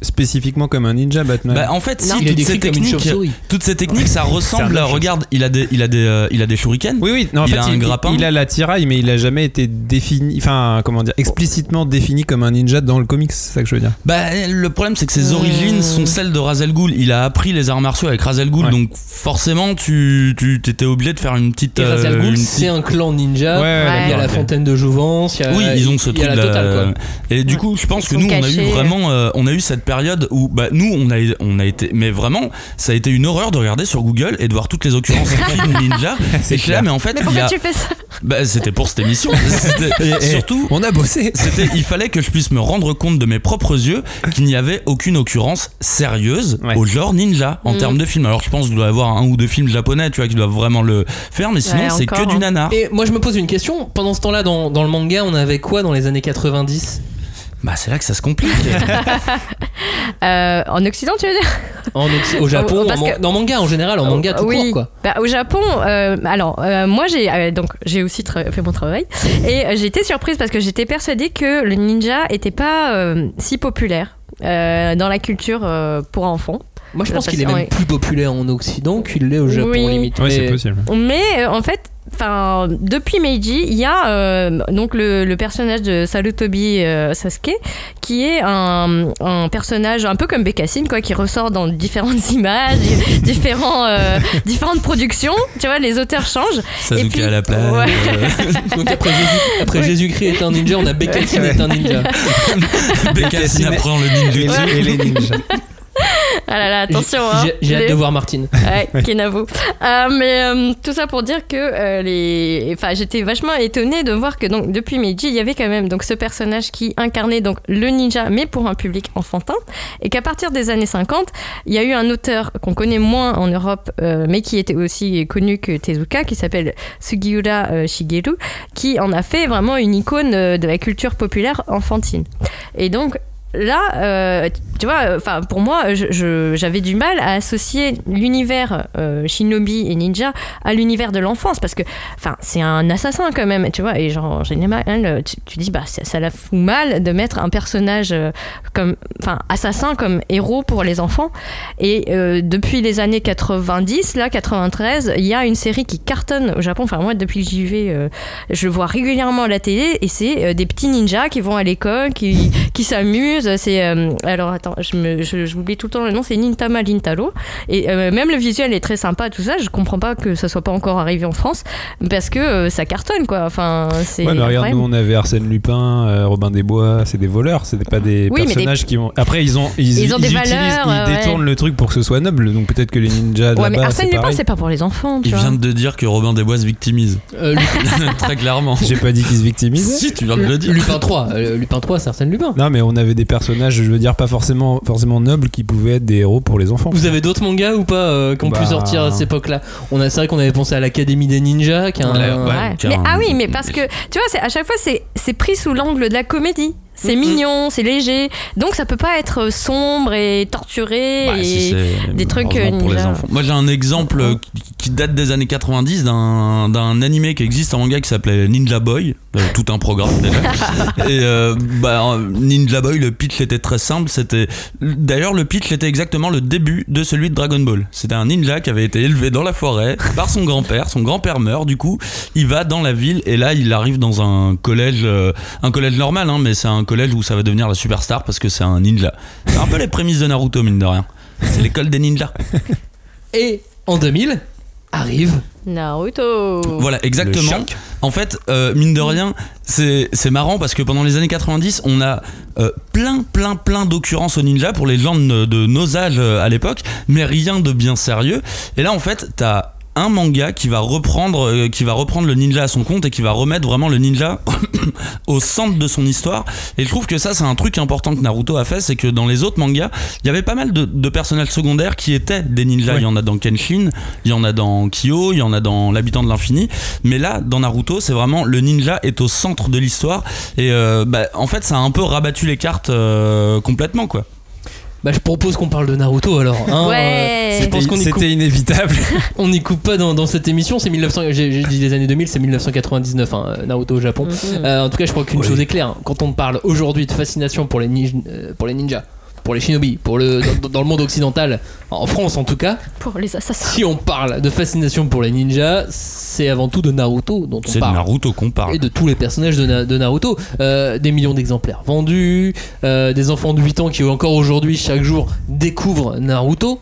spécifiquement comme un ninja Batman. Bah, en fait, si Non. Comme ces techniques, ça ressemble. regarde, il a des, il a des, euh, il a des shurikens. oui oui, non, en il fait a un il, grappin. il a la tiraille mais il a jamais été défini enfin comment dire explicitement défini comme un ninja dans le comics, c'est ça que je veux dire. Bah, le problème, c'est que ses Euh. origines sont celles de Razel Ghul. Il a appris les arts martiaux avec Razel Ghul, Ouais. donc forcément, tu, tu étais obligé de faire une petite. Et Ra's al euh, c'est petite- un clan ninja. Ouais, Il y a la fontaine de Jouvence. Il y a, Oui, ils ont ce truc la de- totale, quoi. Et du coup, je pense que nous, on a eu vraiment, on a eu cette période où, bah, nous, on a, on a été, mais vraiment, ça a été une horreur de regarder sur Google et de voir toutes les occurrences de films ninja. C'est clair. mais en fait, Mais pourquoi a, tu fais ça? Bah, c'était pour cette émission. Et- et surtout, on a bossé. c'était, il fallait que je puisse me rendre compte de mes propres yeux qu'il n'y avait aucune occurrence sérieuse Ouais. au genre ninja en Mm. termes de films. Alors je pense qu'il doit y avoir un ou deux films japonais, tu vois, qui doivent vraiment le faire, mais sinon Ouais, c'est que du hein. nanar. Et moi, je me pose une question. Pendant ce temps-là, dans, dans le manga, on avait quoi dans les années 90 Bah, c'est là que ça se complique. Euh, en Occident, tu veux dire En Occ- au Japon, en, man- que- en manga en général, en manga tout oui. court quoi. Bah, au Japon, euh, alors euh, moi j'ai euh, donc j'ai aussi fait mon travail et euh, j'ai été surprise parce que j'étais persuadée que le ninja était pas euh, si populaire euh, dans la culture euh, pour enfants. Moi je pense qu'il est même ouais. plus populaire en Occident qu'il l'est au Japon Oui. limite. Ouais, c'est Mais- possible. Mais euh, en fait, enfin depuis Meiji, il y a euh, donc le, le personnage de Sarutobi euh, Sasuke qui est un, un personnage un peu comme Bécassine quoi, qui ressort dans différentes images, différents euh, différentes productions. Tu vois, les auteurs changent. Sasuke puis- à la plage. Ouais. euh, Donc après, Jésus, après Oui. Jésus-Christ est un ninja, on a Bécassine est un ninja. Bécassine apprend le ninjutsu. Et les ninjas. Ah là là, attention. hein. J'ai j'ai hâte de voir Martine. Ouais, Kenavo. Euh, mais euh, tout ça pour dire que euh, les, enfin, j'étais vachement étonnée de voir que donc depuis Meiji, il y avait quand même donc ce personnage qui incarnait donc le ninja, mais pour un public enfantin, et qu'à partir des années 50, il y a eu un auteur qu'on connaît moins en Europe, euh, mais qui était aussi connu que Tezuka, qui s'appelle Sugiura euh, Shigeru, qui en a fait vraiment une icône euh, de la culture populaire enfantine. Et donc là, euh, tu vois, enfin pour moi, j'avais du mal à associer l'univers euh, shinobi et ninja à l'univers de l'enfance parce que, enfin, c'est un assassin quand même, tu vois. Et genre en général, tu, tu dis bah ça, la fout mal de mettre un personnage euh, comme, enfin, assassin comme héros pour les enfants. Et depuis les années 90, là 93, il y a une série qui cartonne au Japon. Enfin moi, depuis que j'y vais, je vois régulièrement la télé et c'est des petits ninjas qui vont à l'école, qui s'amusent. C'est euh, alors attends, je me, je- j'oublie tout le temps le nom. C'est Nintama Lintaro. Et euh, même le visuel est très sympa, tout ça. Je comprends pas que ça soit pas encore arrivé en France parce que euh, ça cartonne quoi. Enfin c'est. Ouais, mais regarde, nous on avait Arsène Lupin, euh, Robin des Bois, c'est des voleurs, c'était pas des Oui, personnages qui ont. Après, ils ont, ils, Ils ont des utilisent- valeurs, ils ouais. détournent le truc pour que ce soit noble. Donc peut-être que les ninjas de Ouais, mais Arsène c'est Lupin, c'est pas pour les enfants, tu Il vois. vient de dire que Robin des Bois se victimise. Euh, Très clairement. J'ai pas dit qu'ils se victimisaient. Si, tu viens de le dire. Lupin 3, euh, Lupin 3 c'est Arsène Lupin. Non, mais on avait des personnages, je veux dire, pas forcément, forcément nobles qui pouvaient être des héros pour les enfants. Vous avez d'autres mangas ou pas euh, qui ont pu Bah. sortir à cette époque-là? On a c'est vrai qu'on avait pensé à l'Académie des Ninjas, qui est un- Ouais, Ouais. ouais, qui a Mais, ah oui, mais parce que tu vois, c'est à chaque fois c'est c'est pris sous l'angle de la comédie. C'est Mhm. mignon, c'est léger, donc ça peut pas être sombre et torturé Bah, et si des trucs, euh, pour les ninja. enfants. Moi j'ai un exemple euh, qui- qui date des années 90 d'un d'un animé qui existe en manga qui s'appelait Ninja Boy, euh, tout un programme déjà. Et euh, bah, euh, Ninja Boy, le pitch était très simple. C'était d'ailleurs le pitch était exactement le début de celui de Dragon Ball. C'était un ninja qui avait été élevé dans la forêt par son grand-père. Son grand-père meurt, du coup il va dans la ville et là il arrive dans un collège, euh, un collège normal, hein, mais c'est un collège où ça va devenir la superstar parce que c'est un ninja. C'est un peu les prémices de Naruto mine de rien. C'est l'école des ninjas. Et en 2000 arrive Naruto. Voilà, exactement. En fait, euh, mine de rien, c'est c'est marrant parce que pendant les années 90, on a euh, plein, plein, plein d'occurrences au ninja pour les gens de, de nos âges euh, à l'époque, mais rien de bien sérieux. Et là, en fait, t'as un manga qui va reprendre euh, qui va reprendre le ninja à son compte et qui va remettre vraiment le ninja au centre de son histoire. Et je trouve que ça c'est un truc important que Naruto a fait c'est que dans les autres mangas il y avait pas mal de, de personnages secondaires qui étaient des ninjas. Ouais. il y en a dans Kenshin il y en a dans Kyo il y en a dans l'habitant de l'infini. Mais là dans Naruto c'est vraiment le ninja est au centre de l'histoire. Et euh, bah, en fait ça a un peu rabattu les cartes euh, complètement quoi Bah, je propose qu'on parle de Naruto alors. hein, Ouais. euh, je pense qu'on y coupe, C'était inévitable. on n'y coupe pas dans, dans cette émission. C'est 1900. J'ai dit les années 2000, c'est 1999. hein, Naruto au Japon. Mhm. Euh, en tout cas, je crois qu'une Oui. chose est claire. Quand on parle aujourd'hui de fascination pour les, ninj- euh, pour les ninjas, pour les shinobi, pour le, dans, dans le monde occidental, en France en tout cas, Pour les assassins. si on parle de fascination pour les ninjas, c'est avant tout de Naruto dont on c'est de parle. Naruto qu'on parle Et de tous les personnages de, Na- de Naruto. Euh, des millions d'exemplaires vendus, euh, des enfants de 8 ans qui encore aujourd'hui, chaque jour, découvrent Naruto.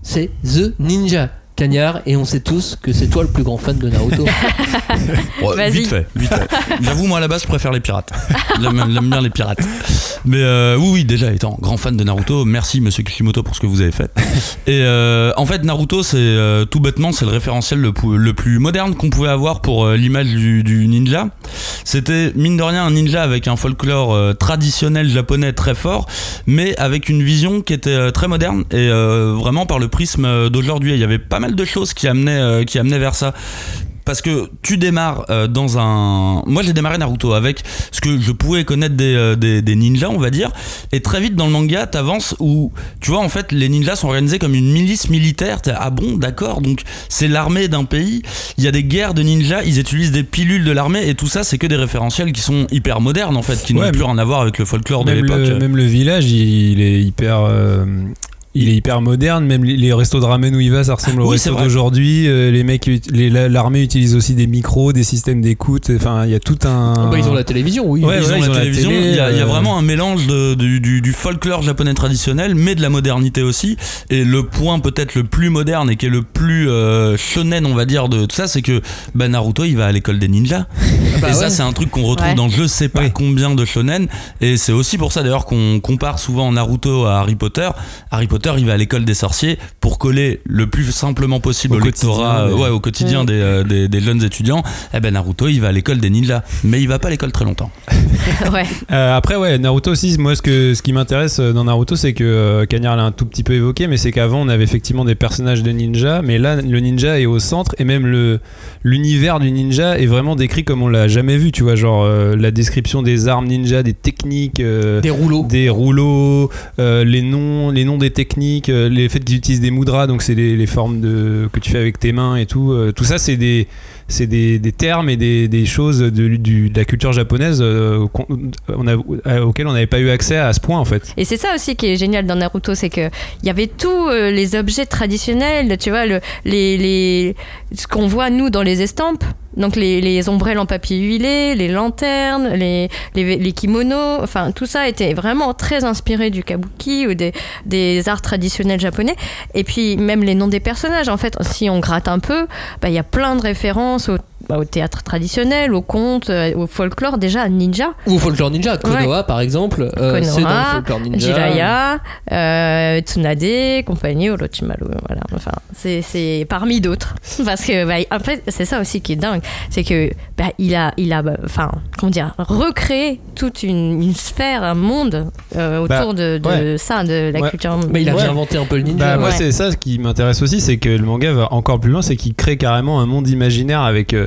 C'est The Ninja. Cagnard, et on sait tous que c'est toi le plus grand fan de Naruto. Ouais, Vas-y. vite fait, vite fait. J'avoue, moi à la base, je préfère les pirates. J'aime bien les pirates. Mais euh, oui, oui, déjà étant grand fan de Naruto, merci Monsieur Kishimoto pour ce que vous avez fait. Et euh, en fait, Naruto, c'est euh, tout bêtement, c'est le référentiel le, le plus moderne qu'on pouvait avoir pour euh, l'image du, du ninja. C'était mine de rien un ninja avec un folklore euh, traditionnel japonais très fort, mais avec une vision qui était euh, très moderne et euh, vraiment par le prisme d'aujourd'hui. Il y avait pas mal de choses qui amenaient, euh, qui amenaient vers ça parce que tu démarres euh, dans un. Moi, j'ai démarré Naruto avec ce que je pouvais connaître des, euh, des, des ninjas, on va dire, et très vite dans le manga, t'avances où tu vois en fait les ninjas sont organisés comme une milice militaire. T'es, ah bon, d'accord, donc c'est l'armée d'un pays. Il y a des guerres de ninjas, ils utilisent des pilules de l'armée et tout ça, c'est que des référentiels qui sont hyper modernes en fait, qui Ouais, n'ont plus rien à voir avec le folklore de l'époque. même le village, il, il est hyper. euh, il est hyper moderne, même les, restos de ramen où il va, ça ressemble au Oui, c'est resto vrai. d'aujourd'hui. Euh, les mecs, l'armée utilise aussi des micros, des systèmes d'écoute. Enfin, il y a tout un. Ah bah, ils ont la télévision, oui. Ouais, ils ouais, ont ils la ont la télévision. télé, il, y a, il y a euh, vraiment un mélange de- du, du- du folklore japonais traditionnel, mais de la modernité aussi. Et le point peut-être le plus moderne et qui est le plus euh, shonen, on va dire, de tout ça, c'est que bah, Naruto, il va à l'école des ninjas. Bah et ça, c'est un truc qu'on retrouve Ouais. dans je sais pas combien de shonen. Et c'est aussi pour ça d'ailleurs qu'on compare souvent Naruto à Harry Potter. Harry Potter, il va à l'école des sorciers pour coller le plus simplement possible Au au, lectorat, quotidien, euh, des- ouais, au quotidien des, euh, des- des jeunes étudiants. Eh ben Naruto, il va à l'école des ninjas, mais il va pas à l'école très longtemps. ouais. Euh, après, ouais, Naruto aussi, moi, ce, que, ce qui m'intéresse euh, dans Naruto, c'est que euh, Cagnard l'a un tout petit peu évoqué, mais c'est qu'avant, on avait effectivement des personnages de ninja, mais là, le ninja est au centre, et même le l'univers du ninja est vraiment décrit comme on l'a jamais vu, tu vois, genre euh, la description des armes ninja, des techniques. euh, Des rouleaux. des rouleaux, euh, les noms, les noms des techniques, euh, les faits qu'ils utilisent des mudras, donc c'est les, formes que tu fais avec tes mains et tout. euh, tout ça, c'est des termes et des, choses de, la culture japonaise euh, on auxquelles on n'avait pas eu accès à ce point en fait. Et c'est ça aussi qui est génial dans Naruto, c'est que il y avait tous les objets traditionnels, tu vois, le, les, les, ce qu'on voit nous dans les estampes. Donc les, les ombrelles en papier huilé, les lanternes, les, les, les kimonos, enfin tout ça était vraiment très inspiré du kabuki ou des, des arts traditionnels japonais. Et puis même les noms des personnages, en fait, si on gratte un peu, bah, il y a plein de références au, bah, au théâtre traditionnel, au conte, euh, au folklore, déjà ninja. Ou Folklore Ninja, Konoha par exemple, euh, c'est dans Konoha, Folklore Ninja. Jiraya, euh, Tsunade, compagnie, Orochimaru. Voilà. Enfin, c'est, c'est parmi d'autres. Parce que, bah, en fait, c'est ça aussi qui est dingue. C'est que, bah, il a, il a, bah, enfin, comment dire, recréé toute une, une sphère, un monde euh, autour Bah, de, de ouais. ça, de la Ouais. culture. Mais il a Ouais. réinventé un peu le ninja. Bah, moi, c'est ça ce qui m'intéresse aussi, c'est que le manga va encore plus loin, c'est qu'il crée carrément un monde imaginaire avec. euh,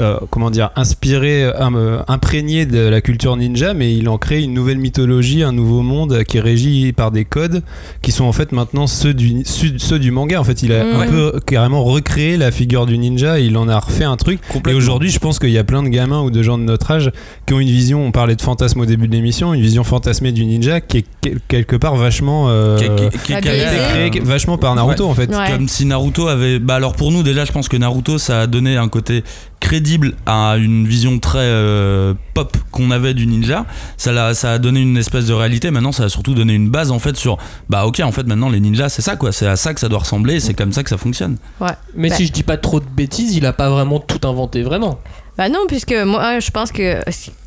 euh, comment dire, inspiré, euh, euh, imprégné de la culture ninja, mais il en crée une nouvelle mythologie, un nouveau monde qui est régi par des codes qui sont en fait maintenant ceux du, ceux, ceux du manga. En fait, il a Mm. un peu carrément recréé la figure du ninja, et il en a refait un truc. Et aujourd'hui, je pense qu'il y a plein de gamins ou de gens de notre âge qui ont une vision, on parlait de fantasme au début de l'émission, une vision fantasmée du ninja qui est quel- quelque part vachement. euh, Qui est- qui qui créé vachement par Naruto en fait. Ouais. Comme si Naruto avait. Bah alors pour nous déjà, je pense que Naruto ça a donné un côté crédible à une vision très euh, pop qu'on avait du ninja. Ça, l'a- ça a donné une espèce de réalité. Maintenant, ça a surtout donné une base en fait sur. Bah ok, en fait maintenant les ninjas c'est ça quoi. C'est à ça que ça doit ressembler. C'est comme ça que ça fonctionne. Mais Bah. si je dis pas trop de bêtises, il a pas vraiment tout inventé vraiment. Bah non, puisque moi, je pense que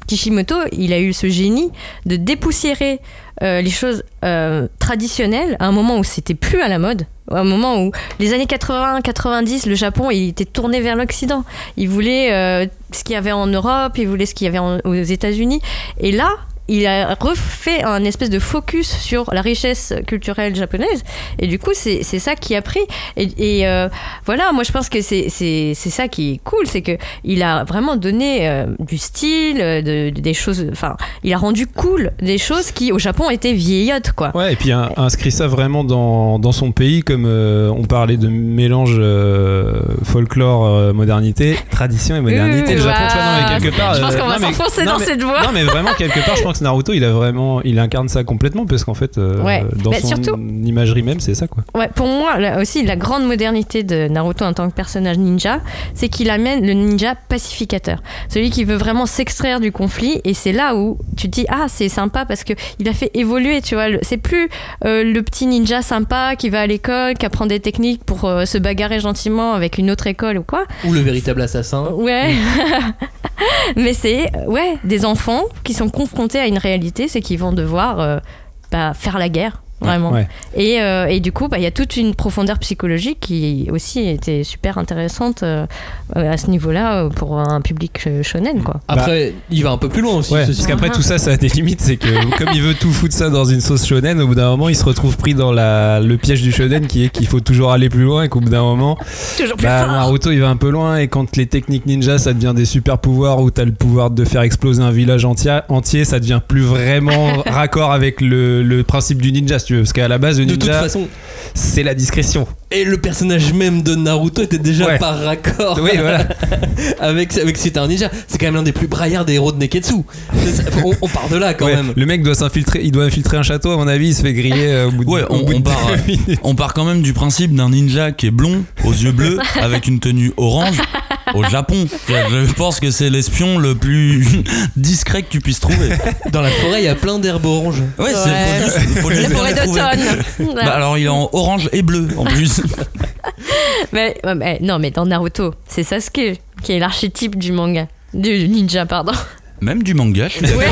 Kishimoto, il a eu ce génie de dépoussiérer euh, les choses euh, traditionnelles à un moment où c'était plus à la mode. À un moment où les années 80-90, le Japon, il était tourné vers l'Occident. Il voulait euh, ce qu'il y avait en Europe, il voulait ce qu'il y avait aux États-Unis. Et là, il a refait un espèce de focus sur la richesse culturelle japonaise. Et du coup, c'est c'est ça qui a pris. Et, et, euh, voilà, moi je pense que c'est c'est- c'est ça qui est cool, c'est que il a vraiment donné euh, du style, euh, de, de- des choses. Enfin, il a rendu cool des choses qui au Japon étaient vieillottes, quoi. Ouais, et puis un- inscrit ça vraiment dans, dans son pays, comme euh, on parlait de mélange euh, folklore, euh, modernité, tradition et modernité. Oui, le Japon, tu vois, non, mais quelque part. je pense euh, qu'on va s'enfoncer dans mais- cette voie. Non, mais vraiment, quelque part, je pense Naruto, il a vraiment. Il incarne ça complètement, parce qu'en fait, euh, Ouais. dans son surtout- imagerie même, c'est ça, quoi. Ouais, pour moi, là aussi, la grande modernité de Naruto en tant que personnage ninja, c'est qu'il amène le ninja pacificateur. Celui qui veut vraiment s'extraire du conflit. Et c'est là où tu te dis, ah, c'est sympa parce que il a fait évoluer, tu vois. C'est plus euh, le petit ninja sympa qui va à l'école, qui apprend des techniques pour euh, se bagarrer gentiment avec une autre école ou quoi. Ou le véritable assassin. Ouais. Mais c'est, ouais, des enfants qui sont confrontés à une réalité, c'est qu'ils vont devoir euh, bah, faire la guerre vraiment. Ouais. Et, euh, et du coup, bah, il y a toute une profondeur psychologique qui aussi était super intéressante euh, euh, à ce niveau-là pour un public shonen, quoi. Après, il va un peu plus loin aussi. Ouais, parce qu'après Ah. tout ça, ça a des limites. C'est que comme il veut tout foutre ça dans une sauce shonen, au bout d'un moment, il se retrouve pris dans la, le piège du shonen qui est qu'il faut toujours aller plus loin et qu'au bout d'un moment, Toujours plus bah. Naruto il va un peu loin et quand les techniques ninja ça devient des super pouvoirs où t'as le pouvoir de faire exploser un village entier, entier ça devient plus vraiment raccord avec le, le principe du ninja si tu veux. Parce qu'à la base, le De toute façon, c'est la discrétion. et le personnage même de Naruto était déjà Ouais. par raccord Oui, voilà. avec, avec c'était un ninja. C'est quand même l'un des plus braillards des héros de Neketsu. On, on part de là quand Ouais, même. Le mec doit s'infiltrer, il doit infiltrer un château à mon avis, il se fait griller euh, au bout de, Ouais, on- bout de on part, euh. On part quand même du principe d'un ninja qui est blond, aux yeux bleus, avec une tenue orange, au Japon. Je pense que c'est l'espion le plus discret que tu puisses trouver. Dans la forêt, il y a plein d'herbes oranges. Ouais, Ouais. c'est faut faut La forêt d'automne. Bah alors il est en orange et bleu en plus. Mais, mais- non, mais dans Naruto, c'est Sasuke qui est l'archétype du manga. Du ninja, pardon. Même du manga, je suis d'accord.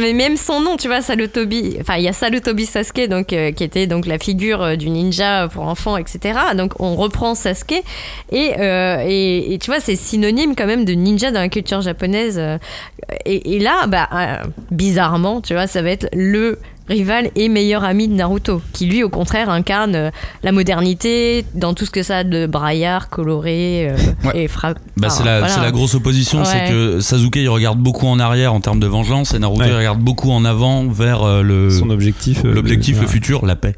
mais, même son nom, tu vois, Sarutobi. Enfin, il y a Sarutobi Sasuke, donc, euh, qui était donc la figure euh, du ninja pour enfants, etc. Donc, on reprend Sasuke. Et, euh, et, et tu vois, c'est synonyme quand même de ninja dans la culture japonaise. Et, et là, bah, bizarrement, tu vois, ça va être le rival et meilleur ami de Naruto, qui lui, au contraire, incarne euh, la modernité dans tout ce que ça a de braillard, coloré euh, Ouais. et frappe. Bah, c'est la, voilà. c'est la grosse opposition, c'est que Sasuke il regarde beaucoup en arrière en termes de vengeance et Naruto Ouais. il regarde beaucoup en avant vers euh, le Son objectif. euh, l'objectif, le futur, la paix.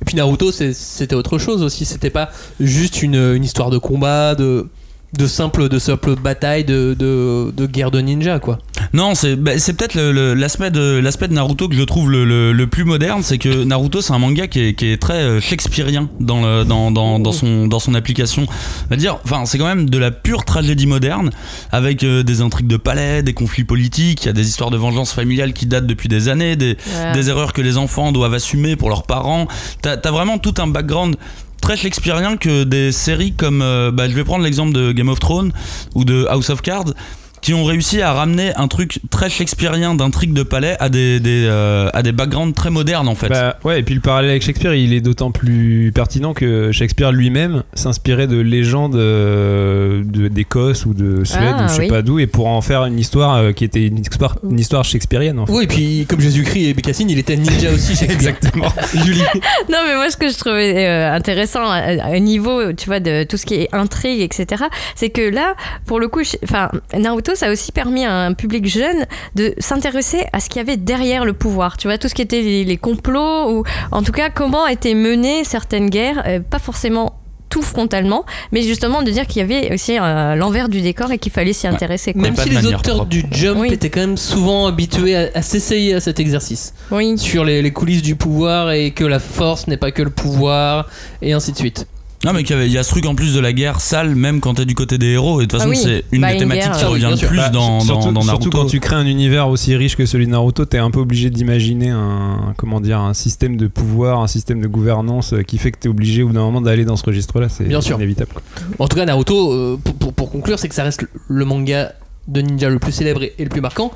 Et puis Naruto, c'était autre chose aussi. C'était pas juste une, une histoire de combat, de, de simple, de simple bataille, de, de, de guerre de ninja, quoi. Non, c'est bah, c'est peut-être l'aspect de l'aspect de Naruto que je trouve le, le- le plus moderne, c'est que Naruto c'est un manga qui est, qui est très euh, shakespearien dans le, dans, dans, dans son dans son application. On va dire, enfin c'est quand même de la pure tragédie moderne avec euh, des intrigues de palais, des conflits politiques, il y a des histoires de vengeance familiale qui datent depuis des années, des, Ouais. des erreurs que les enfants doivent assumer pour leurs parents. T'as as vraiment tout un background très shakespearien que des séries comme, euh, bah, je vais prendre l'exemple de Game of Thrones ou de House of Cards, qui ont réussi à ramener un truc très shakespearien d'intrigue de palais à des, euh, à des backgrounds très modernes en fait. Bah, ouais, et puis le parallèle avec Shakespeare, il est d'autant plus pertinent que Shakespeare lui-même s'inspirait de légendes euh, d'Écosse ou de Suède Ah, ou je sais oui. pas d'où, et pour en faire une histoire euh, qui était une histoire, une histoire shakespearienne. En fait. Oui, et puis comme Jésus-Christ et Bécassine, il était ninja aussi Exactement. Julie. Non, mais moi, ce que je trouvais euh, intéressant un niveau, tu vois, de tout ce qui est intrigue, etc., c'est que là, pour le coup, enfin, Naruto, ça a aussi permis à un public jeune de s'intéresser à ce qu'il y avait derrière le pouvoir. Tu vois, tout ce qui était les, les complots, ou en tout cas, comment étaient menées certaines guerres, euh, pas forcément tout frontalement, mais justement de dire qu'il y avait aussi euh, l'envers du décor et qu'il fallait s'y intéresser. quoi. Même si les auteurs propre. du Jump Oui. étaient quand même souvent habitués à, à s'essayer à cet exercice. Oui. Sur les, les coulisses du pouvoir et que la force n'est pas que le pouvoir, et ainsi de suite. Non mais y il y a ce truc en plus de la guerre sale même quand t'es du côté des héros et de toute Ah façon oui. c'est une Bah, des une thématiques guerre, qui euh, revient le plus Bah, dans, surtout, dans, dans surtout Naruto. quand tu crées un univers aussi riche que celui de Naruto, t'es un peu obligé d'imaginer un comment dire un système de pouvoir, un système de gouvernance euh, qui fait que t'es obligé au bout d'un moment d'aller dans ce registre-là. C'est inévitable. quoi. En tout cas, Naruto, euh, pour, pour- pour conclure, c'est que ça reste le- manga de ninja le plus célèbre et, et le plus marquant.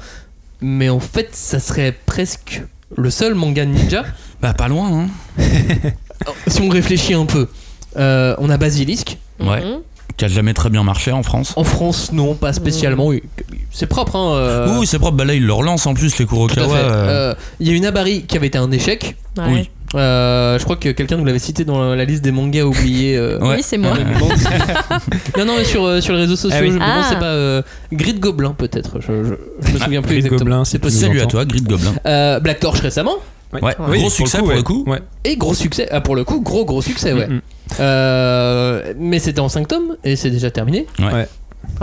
Mais en fait, ça serait presque le seul manga de ninja. Bah pas loin hein. si on réfléchit un peu, euh, on a Basilisk. Ouais. Mhm. Qui a jamais très bien marché en France. En France, non, pas spécialement. Oui, C'est propre. Hein, euh, Oui c'est propre, bah là ils le relancent en plus les. Kurokawa. euh, Euh, Il y a une Abari qui avait été un échec. Ouais. Oui. Euh, je crois que quelqu'un nous l'avait cité dans la, la liste des mangas oubliés. euh, Ouais. Oui, c'est moi. si- non, non, mais sur, euh, sur les réseaux sociaux, Ah oui. je me Ah. c'est pas euh, Grid Gobelin peut-être. Je, je, je me souviens plus Grid exactement. Gobelin, c'est possible. Salut à toi, Grid Goblin. Euh, Black Torch récemment. Ouais, gros succès pour le coup. Ouais. Et gros succès. Ah, pour le coup, gros gros succès, ouais. Mm. Euh, mais c'était en 5 tomes et c'est déjà terminé.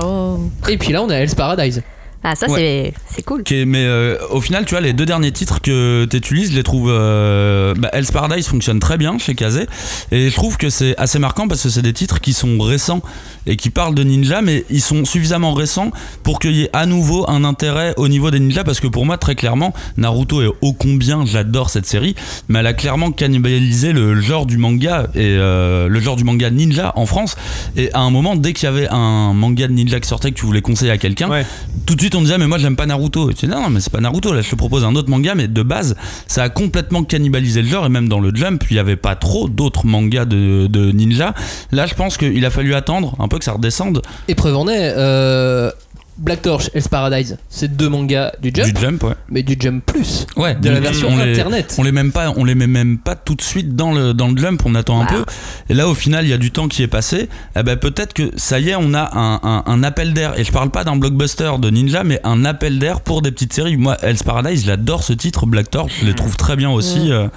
Oh. Et puis là, on a Hell's Paradise. Ah, ça, c'est c'est cool. Ok, mais euh, au final, tu vois, les deux derniers titres que tu utilises, je les trouve. Euh, bah, Hell's Paradise fonctionne très bien chez Kazé. Et je trouve que c'est assez marquant parce que c'est des titres qui sont récents et qui parlent de ninja, mais ils sont suffisamment récents pour qu'il y ait à nouveau un intérêt au niveau des ninjas. Parce que pour moi, très clairement, Naruto est ô combien j'adore cette série, mais elle a clairement cannibalisé le genre du manga et euh, le genre du manga ninja en France. Et à un moment, dès qu'il y avait un manga de ninja qui sortait que tu voulais conseiller à quelqu'un, Ouais. tout de suite on mais moi j'aime pas Naruto. Et tu dis non, mais c'est pas Naruto. Là je te propose un autre manga, mais de base ça a complètement cannibalisé le genre et même dans le Jump il y avait pas trop d'autres mangas de, de ninja. Là je pense qu'il a fallu attendre un peu que ça redescende Épreuve en est. euh, Black Torch, Hell's Paradise, c'est deux mangas du Jump, du Jump. Ouais. mais du Jump plus. Ouais, De la on- version on les- internet. On les met même pas, on les met même pas tout de suite dans le dans le jump. On attend un Bah. peu. Et là, au final, il y a du temps qui est passé. Eh ben peut-être que ça y est, on a un, un- un appel d'air. Et je parle pas d'un blockbuster de ninja, mais un appel d'air pour des petites séries. Moi, Hell's Paradise, j'adore ce titre. Black Torch, je les trouve très bien aussi. euh,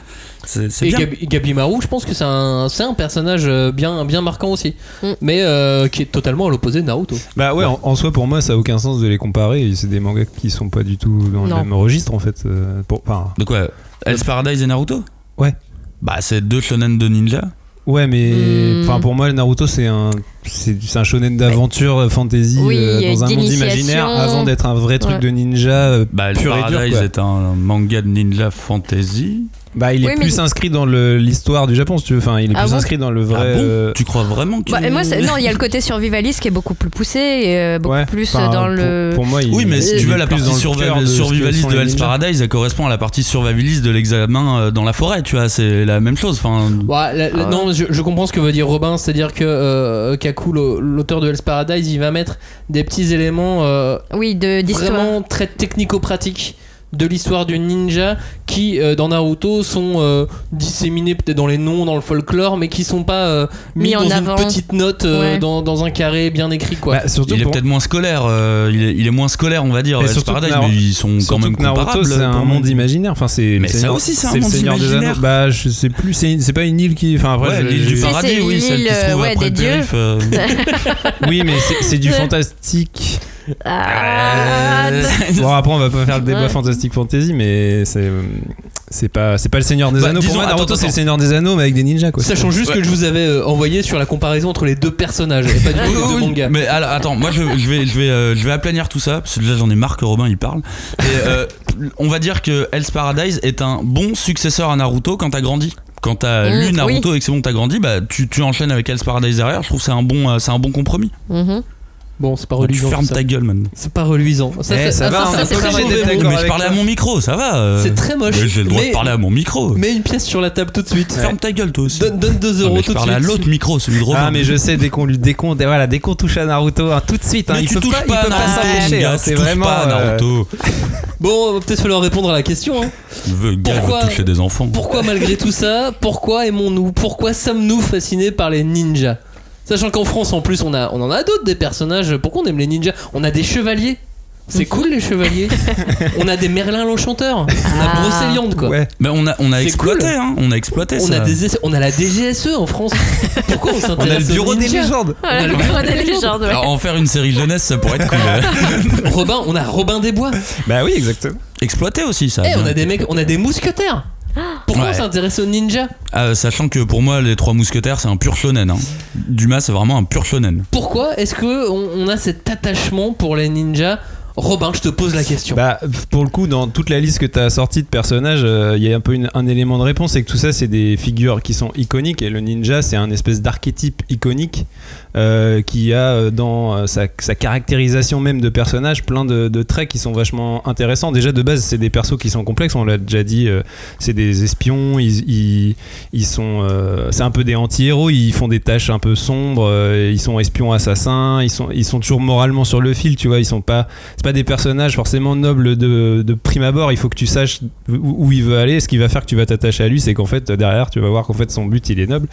C'est bien. Gabi, Gabi Marou, je pense que c'est un, c'est un personnage euh, bien, bien marquant aussi, Mm. mais euh, qui est totalement à l'opposé de Naruto. Bah ouais, en, en soi, pour moi, ça a aucun sens de les comparer. C'est des mangas qui sont pas du tout dans Non. le même registre en fait. euh, pour, enfin, De quoi? Hell's Paradise et Naruto? Ouais. Bah, c'est deux shonen de ninja. ouais, mais Hmm. enfin pour moi, Naruto c'est un c'est c'est un shonen d'aventure fantasy Oui, euh, dans un monde imaginaire avant d'être un vrai truc Ouais. de ninja euh, Bah, pur et dur. Paradise quoi. est un manga de ninja fantasy. Bah, il est Oui, mais- plus inscrit dans le- l'histoire du Japon, si tu veux. Enfin, il est Ah plus bon inscrit dans le vrai. ah bon euh, Tu crois vraiment que Bah, moi, non, il y a le côté survivaliste qui est beaucoup plus poussé, et, euh, beaucoup ouais, plus enfin, dans pour- le. Pour, moi, il, Oui, mais si tu veux, la partie de survivaliste de Hell's. Paradise, elle correspond à la partie survivaliste de l'examen euh, dans la forêt, tu vois, c'est la même chose. Enfin, Ouais, la- la- Ah. Non, je, je comprends ce que veut dire Robin, c'est-à-dire que euh, Kaku, l'auteur de Hell's Paradise, il va mettre des petits éléments euh, Oui, de d'histoire. vraiment très technico-pratiques de l'histoire du ninja qui euh, dans Naruto sont euh, disséminés peut-être dans les noms dans le folklore mais qui sont pas euh, mis, Mis en dans avant. une petite note euh, Ouais. dans, dans un carré bien écrit quoi Bah, surtout il est pour- peut-être moins scolaire, euh, il, est, il est moins scolaire, on va dire, surtout Paradise, Naruto- mais ils sont quand même Naruto, comparables. c'est un pour monde imaginaire. Enfin, c'est. Mais ça aussi, c'est un le monde Seigneur des imaginaire. Anneaux. Bah, je sais plus. C'est c'est pas une île qui. Enfin, après, Ouais, l'île du paradis, oui, celle qui l'île, se trouve après euh. Oui, mais c'est- du fantastique. Ah, Bon, après, on va pas faire le débat Ouais. fantastique fantasy, mais c'est. C'est pas, c'est pas le Seigneur des Bah, Anneaux. disons- Pour moi, Naruto, c'est le. Seigneur des Anneaux, mais avec des ninjas, quoi. Sachant juste Ouais. que je vous avais euh, envoyé sur la comparaison entre les deux personnages et pas du tout les deux mangas. Mais alors, attends, moi je, je vais, je vais, euh, je vais aplanir tout ça parce que déjà j'en ai marre que Robin il parle. Et euh, on va dire que Hell's Paradise est un bon successeur à Naruto quand t'as grandi. Quand t'as Mmh, lu Naruto oui. et que c'est bon, t'as grandi, bah tu, tu enchaînes avec Hell's Paradise derrière. Je trouve que c'est un bon, euh, c'est un bon compromis. Mhm. Bon, c'est pas Tu reluisant. fermes tout ça. ta gueule, man. C'est pas reluisant. Ça, Eh, ça ah, va, on ça, d'accord Mais je parlais à mon micro, ça va. euh. C'est très moche. Mais J'ai le droit Mais- de parler à mon micro. Mets une pièce sur la table tout de suite. Ferme ta gueule toi aussi. Donne, donne 2 Non, euros mais tout je de suite. à l'autre micro, celui de Robin. Ah mais je sais dès qu'on lui voilà dès qu'on touche à Naruto hein, tout de suite hein, Mais il tu peut touches pas, pas, s'empêcher hein, tu c'est vraiment pas à euh, Naruto. Bon, on va peut-être falloir répondre à la question. Il veut, gars, veut Pourquoi- toucher des enfants. Pourquoi malgré tout ça, pourquoi aimons-nous? Pourquoi sommes-nous fascinés par les ninjas? Sachant qu'en France en plus on, a, on en a d'autres des personnages. Pourquoi on aime les ninjas? On a des chevaliers. C'est cool les chevaliers. on a des Merlin l'enchanteur. On a Ah. Brocéliande quoi. ouais Mais on a, on a exploité, cool. hein. On a exploité On ça. a, des, on a la DGSE en France. Pourquoi on on a s'intéresse le bureau aux des légendes Voilà, le bureau des légendes, ouais. Alors, en faire une série jeunesse, ça pourrait être cool. Robin, on a Robin des Bois. bah oui exactement Exploité aussi, ça. Eh, on a des mecs, on a des mousquetaires. Pourquoi Ouais. on s'intéresse aux ninjas Ah, sachant que pour moi, les trois mousquetaires, c'est un pur shonen. Hein. Dumas, c'est vraiment un pur shonen. Pourquoi est-ce que on, on a cet attachement pour les ninjas Robin, je te pose la question. Bah, pour le coup, dans toute la liste que tu as sortie de personnages, euh, il y a un peu une- un élément de réponse, c'est que tout ça, c'est des figures qui sont iconiques, et le ninja, c'est un espèce d'archétype iconique euh, qui a euh, dans euh, sa, sa caractérisation même de personnage plein de, traits qui sont vachement intéressants. Déjà, de base, c'est des persos qui sont complexes, on l'a déjà dit, c'est des espions, ils, ils, sont... c'est un peu des anti-héros, ils font des tâches un peu sombres, ils sont espions assassins, ils sont, ils sont toujours moralement sur le fil, tu vois, ils sont pas c'est pas des personnages forcément nobles de, de prime abord. Il faut que tu saches où, il veut aller. Ce qui va faire que tu vas t'attacher à lui, c'est qu'en fait derrière, tu vas voir qu'en fait son but il est noble.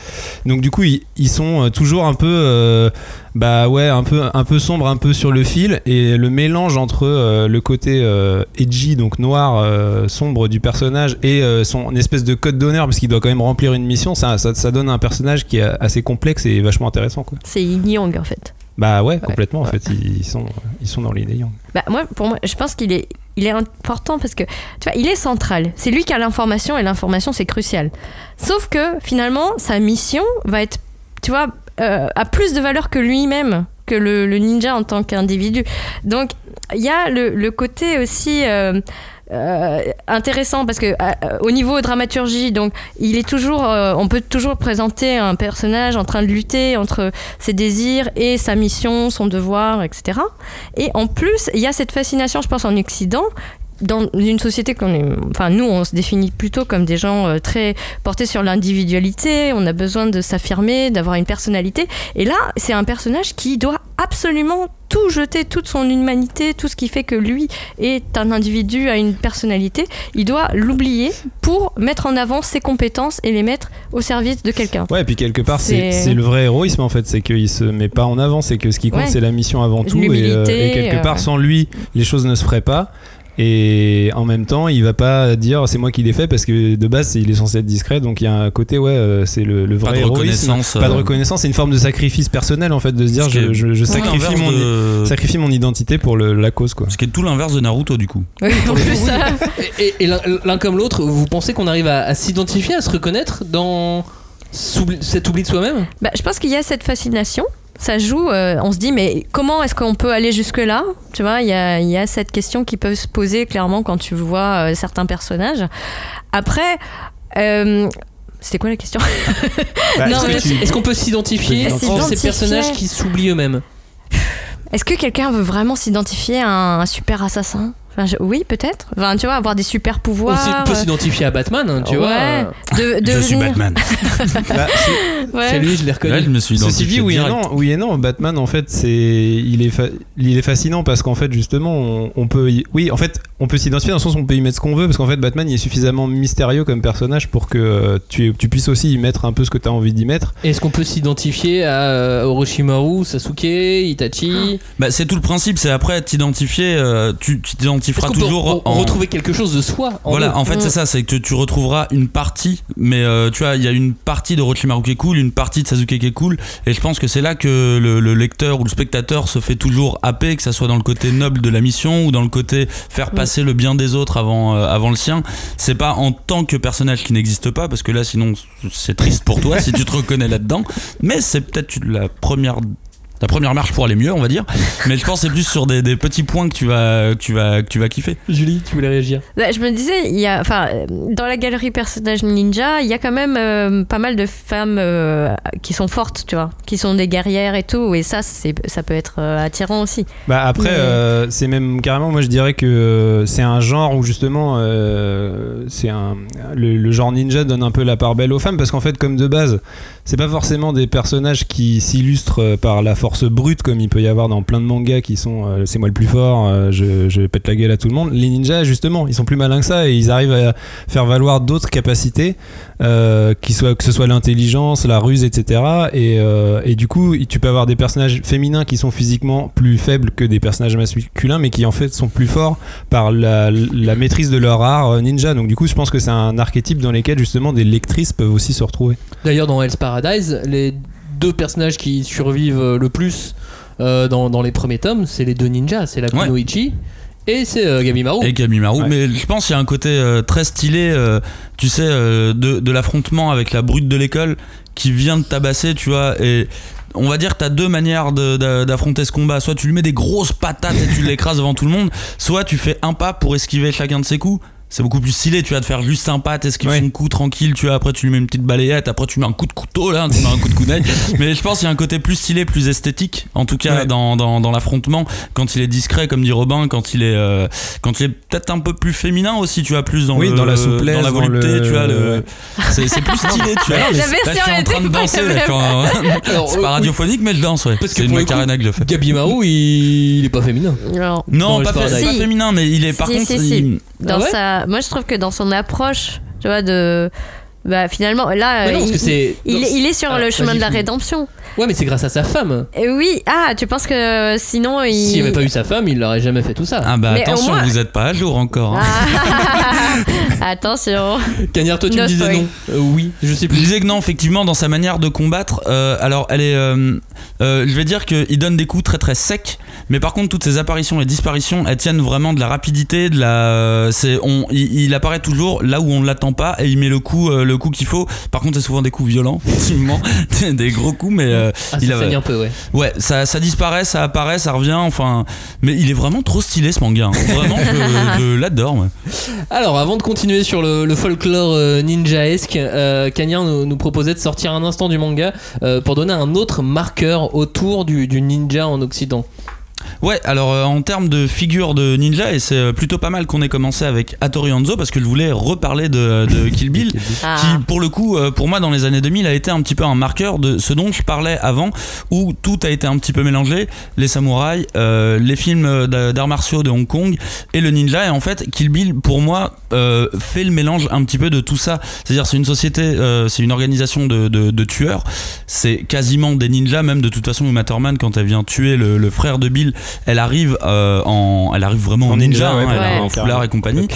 Donc du coup, ils, sont toujours un peu, bah ouais, un peu, un peu sombre, un peu sur le fil. Et le mélange entre euh, le côté euh, edgy, donc noir, euh, sombre du personnage, et euh, son espèce de code d'honneur, parce qu'il doit quand même remplir une mission, ça, ça, ça donne un personnage qui est assez complexe et vachement intéressant. Quoi. C'est Yin Yang en fait. Bah ouais, complètement. En fait, ils sont, ils sont dans l'idée. Bah, moi, pour moi, je pense qu'il est, il est important parce que, tu vois, il est central. C'est lui qui a l'information et l'information, c'est crucial. Sauf que, finalement, sa mission va être, tu vois, euh, a plus de valeur que lui-même, que le, ninja en tant qu'individu. Donc, il y a le, côté aussi. euh, euh, intéressant parce que au niveau dramaturgie, donc il est toujours, on peut toujours présenter un personnage en train de lutter entre ses désirs et sa mission, son devoir, etc. Et en plus, il y a cette fascination, je pense, en Occident. Dans une société qu'on est, enfin nous, on se définit plutôt comme des gens euh, très portés sur l'individualité. On a besoin de s'affirmer, d'avoir une personnalité. Et là, c'est un personnage qui doit absolument tout jeter, toute son humanité, tout ce qui fait que lui est un individu, a une personnalité. Il doit l'oublier pour mettre en avant ses compétences et les mettre au service de quelqu'un. Ouais, et puis quelque part, c'est le vrai héroïsme en fait, c'est qu'il se met pas en avant, c'est que ce qui compte, Ouais. c'est la mission avant tout, et, euh, et quelque euh, part, ouais. sans lui, les choses ne se feraient pas. Et en même temps, il va pas dire c'est moi qui l'ai fait parce que de base, il est censé être discret, donc il y a un côté, ouais, euh, c'est le, le vrai Pas de héroïsme. reconnaissance. Pas de euh, reconnaissance, c'est une forme de sacrifice personnel en fait, de se dire je, sacrifie, mon, de- sacrifie mon identité pour le- la cause quoi. Ce qui est tout l'inverse de Naruto du coup. Oui, en plus, ça- Et, l'un comme l'autre, vous pensez qu'on arrive à, à s'identifier, à se reconnaître dans cet oubli de soi-même? Bah, je pense qu'il y a cette fascination. Ça joue, euh, on se dit, mais comment est-ce qu'on peut aller jusque-là? Tu vois, il y a, il y a cette question qui peut se poser clairement quand tu vois euh, certains personnages. Après, euh, c'était quoi la question? Bah, est-ce tu- qu'on peut s'identifier dans ces personnages qui s'oublient eux-mêmes? Est-ce que quelqu'un veut vraiment s'identifier à un super assassin? Enfin, je- Oui, peut-être. Enfin, tu vois, avoir des super pouvoirs. Aussi, On peut s'identifier à Batman, hein, tu vois. ouais. De, Je suis Batman. bah, c'est- Ouais. C'est lui, je l'ai reconnu. Là, je me suis Ceci dit, identifié oui et non, oui et non. Batman, en fait, c'est, il est, fa- il est fascinant parce qu'en fait, justement, on, on peut, y- oui, en fait, on peut s'identifier dans le sens où on peut y mettre ce qu'on veut parce qu'en fait, Batman, il est suffisamment mystérieux comme personnage pour que euh, tu, tu puisses aussi y mettre un peu ce que tu as envie d'y mettre. Est-ce qu'on peut s'identifier à euh, Orochimaru, Sasuke, Itachi? Bah, c'est tout le principe, c'est après t'identifier, euh, tu tu peut toujours en- retrouver quelque chose de soi en Voilà, eux en fait, c'est ça, c'est que tu retrouveras une partie, mais euh, tu vois, il y a une partie de Orochimaru qui est cool, une partie de Sasuke qui est cool, et je pense que c'est là que le, le lecteur ou le spectateur se fait toujours happer, que ça soit dans le côté noble de la mission ou dans le côté faire Mm. passer le bien des autres avant, euh, avant le sien. C'est pas en tant que personnage qui n'existe pas, parce que là, sinon, c'est triste pour toi si tu te reconnais là-dedans, mais c'est peut-être la première. La première marche pour aller mieux, on va dire. Mais je pense que c'est plus sur des, des petits points que tu vas, que tu vas, que tu vas kiffer. Julie, tu voulais réagir Bah, je me disais, il y a, enfin, dans la galerie personnages ninja, il y a quand même euh, pas mal de femmes euh, qui sont fortes, tu vois, qui sont des guerrières et tout, et ça, c'est, ça peut être euh, attirant aussi. Bah après, Mais- euh, c'est même carrément, moi je dirais que c'est un genre où justement, euh, c'est un le, le genre ninja donne un peu la part belle aux femmes parce qu'en fait, comme de base, c'est pas forcément des personnages qui s'illustrent euh, par la force brute comme il peut y avoir dans plein de mangas qui sont euh, c'est moi le plus fort, euh, je, je pète la gueule à tout le monde. Les ninjas, justement, ils sont plus malins que ça et ils arrivent à faire valoir d'autres capacités, qui soient, que ce soit l'intelligence, la ruse, etc. Et, et du coup, tu peux avoir des personnages féminins qui sont physiquement plus faibles que des personnages masculins, mais qui en fait sont plus forts par la, maîtrise de leur art ninja. Donc du coup, je pense que c'est un archétype dans lequel justement des lectrices peuvent aussi se retrouver. D'ailleurs, dans Paradise, les deux personnages qui survivent le plus euh, dans, dans les premiers tomes, c'est les deux ninjas, c'est la Ouais. Kunoichi et c'est euh, Gabimaru. Et Kamimaru, Ouais. mais je pense qu'il y a un côté euh, très stylé, euh, tu sais, euh, de, de l'affrontement avec la brute de l'école qui vient de tabasser, tu vois, et on va dire que t'as deux manières de- d'affronter ce combat. Soit tu lui mets des grosses patates et tu l'écrases devant tout le monde, soit tu fais un pas pour esquiver chacun de ses coups. C'est beaucoup plus stylé, tu vas te faire juste un pas, t'esquives Ouais. son coup tranquille, tu vois, après tu lui mets une petite balayette, après tu mets un coup de couteau là, tu mets un coup de kunai. Mais je pense qu'il y a un côté plus stylé, plus esthétique, en tout cas Ouais. dans, dans, dans l'affrontement, quand il est discret, comme dit Robin, quand il est, euh, quand il est peut-être un peu plus féminin aussi, tu vois, plus dans, Oui, le- dans la souplesse, dans la dans volupté, le- tu vois, le- c'est c'est plus stylé, tu vois. J'avais Là, je suis en train de danser, le là, quand- c'est pas radiophonique, mais je danse, ouais. Parce que C'est une pour le coup, macarena que je le fais. Gabimaru, il... il est pas féminin. Non, Dans pas, fait- pas féminin, mais il est par contre. dans Ah moi, je trouve que dans son approche, tu vois, de, bah, finalement, là, Mais non, parce il, est- il est sur Alors, le chemin de la rédemption. Ouais, mais c'est grâce à sa femme. Et oui, ah, tu penses que euh, sinon il. S'il n'y avait pas eu sa femme, il n'aurait jamais fait tout ça. Ah bah Mais attention, moins- vous êtes pas à jour encore. hein. Ah. Attention. Cagnard, toi tu No me disais spoil. non. Euh, oui, je sais Je plus. disais que non, effectivement, dans sa manière de combattre, euh, alors elle est. euh, euh, je vais dire qu'il donne des coups très très secs, mais par contre, toutes ses apparitions et disparitions, elles tiennent vraiment de la rapidité, de la. C'est, on, il, il apparaît toujours là où on ne l'attend pas et il met le coup, euh, le coup qu'il faut. Par contre, c'est souvent des coups violents, effectivement, des gros coups, mais euh, Ah, il ça a- saigne un peu, ouais. Ouais, ça, ça disparaît, ça apparaît, ça revient, enfin. Mais il est vraiment trop stylé ce manga. hein. Vraiment, je, je l'adore. Alors, avant de continuer sur le, folklore euh, ninjaesque, euh, Cagnard nous, proposait de sortir un instant du manga euh, pour donner un autre marqueur autour du ninja en Occident. Ouais, alors euh, en termes de figure de ninja, et c'est euh, plutôt pas mal qu'on ait commencé avec Hattori Hanzo parce que je voulais reparler de, de Kill Bill, Ah. qui pour le coup, euh, pour moi dans les années 2000, a été un petit peu un marqueur de ce dont je parlais avant, où tout a été un petit peu mélangé, les samouraïs, euh, les films d'a- d'arts martiaux de Hong Kong et le ninja, et en fait Kill Bill pour moi euh, fait le mélange un petit peu de tout ça, c'est-à-dire c'est une société, euh, c'est une organisation de, de- de tueurs, c'est quasiment des ninjas, même de toute façon Uma Thurman quand elle vient tuer le, le frère de Bill, elle arrive euh, en, elle arrive vraiment en, En ninja, ninja, ouais, hein, elle ouais, arrive en foulard et compagnie.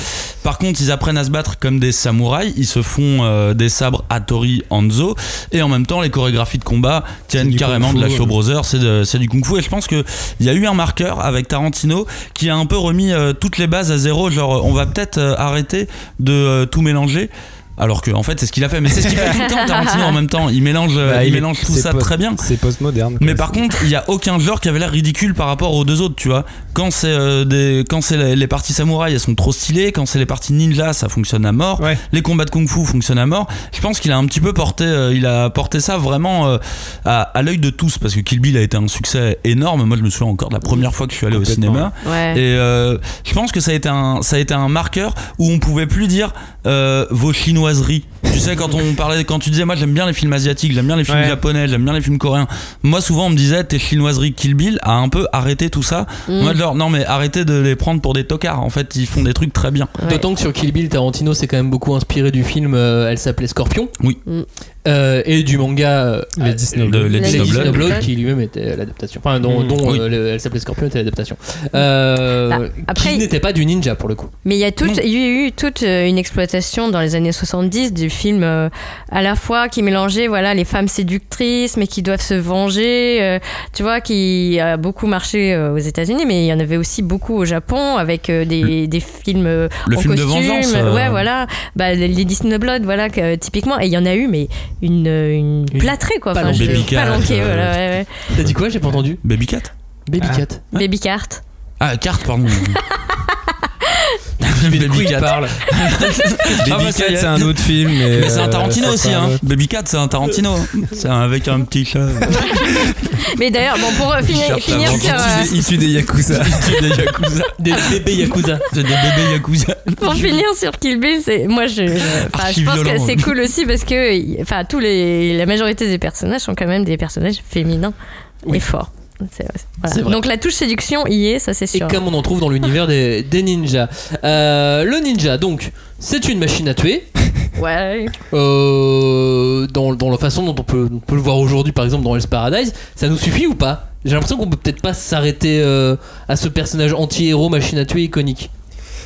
Par contre, ils apprennent à se battre comme des samouraïs, ils se font euh, des sabres Hattori Hanzo, et en même temps, les chorégraphies de combat tiennent carrément de la. Show Brothers, c'est du kung fu, et je pense qu'il y a eu un marqueur avec Tarantino qui a un peu remis euh, toutes les bases à zéro, genre on va peut-être euh, arrêter de euh, tout mélanger. Alors que en fait c'est ce qu'il a fait, mais c'est ce qu'il fait tout le temps Tarantino en même temps. Il mélange, Bah, il mélange tout ça très bien. C'est postmoderne. Mais par contre, il y a aucun genre qui avait l'air ridicule par rapport aux deux autres, tu vois. Quand c'est euh, des, quand c'est les, les parties samouraï, elles sont trop stylées. Quand c'est les parties ninja, ça fonctionne à mort. Ouais. Les combats de kung-fu fonctionnent à mort. Je pense qu'il a un petit peu porté, euh, il a porté ça vraiment euh, à, à l'œil de tous parce que Kill Bill a été un succès énorme. Moi, je me souviens encore de la première fois que je suis allé au cinéma. Ouais. Et euh, je pense que ça a été un, ça a été un marqueur où on pouvait plus dire euh, vos Tu sais, quand on parlait, quand tu disais, moi j'aime bien les films asiatiques, j'aime bien les films Ouais. japonais, j'aime bien les films coréens. Moi, souvent, on me disait, tes chinoiseries Kill Bill a un peu arrêté tout ça. Mm. Moi, genre, non, mais arrêtez de les prendre pour des tocards. En fait, ils font des trucs très bien. Ouais. D'autant que sur Kill Bill, Tarantino s'est quand même beaucoup inspiré du film euh, Elle s'appelait Scorpion. Oui. Mm. Euh, et du manga euh, Lady Snowblood. De Lady Lady Snowblood. Snowblood, qui lui-même était l'adaptation. Enfin, dont, Mm. dont Oui. euh, le- Elle s'appelait Scorpion était l'adaptation. Euh, Bah, après- qui n'était pas du ninja pour le coup. Mais il y a tout, Non. il y a eu toute une exploitation dans les années 70 du film euh, à la fois qui mélangeait voilà les femmes séductrices mais qui doivent se venger, euh, tu vois, qui a beaucoup marché euh, aux États-Unis, mais il y en avait aussi beaucoup au Japon avec euh, des, des films euh, Le en film de costume, vengeance. euh, ouais voilà, bah, les Disney Blood voilà que, typiquement et il y en a eu mais une, une Une plâtrée quoi, palanquée. je- Baby Cat, palanquée, euh, voilà, ouais, ouais. T'as dit quoi J'ai pas entendu. Baby Cat Baby Ah. Cat. Baby Cart. Ah, carte, pardon. Il Cat. parle Baby Ah bah, Cat, c'est un autre film. Mais, Mais c'est un euh, Tarantino aussi, hein. Baby Cat, c'est un Tarantino. hein. C'est un- avec un petit chat. Mais d'ailleurs bon pour euh, finir, sur euh, Il tue des yakuza. des Yakuza. Des bébés Yakuza. C'est des bébés Yakuza. Pour finir sur Kill Bill, c'est moi je, je, pense que c'est cool aussi parce que enfin tous les la majorité des personnages sont quand même des personnages féminins Oui. et forts. C'est- voilà. C'est vrai. Donc la touche séduction y est, ça c'est Et sûr. comme on en trouve dans l'univers des, des ninjas. Euh, le ninja, donc, c'est une machine à tuer. Ouais. Euh, dans, dans la façon dont on peut, on peut le voir aujourd'hui, par exemple, dans Hell's Paradise, ça nous suffit ou pas? J'ai l'impression qu'on peut peut-être pas s'arrêter euh, à ce personnage anti-héros, machine à tuer iconique.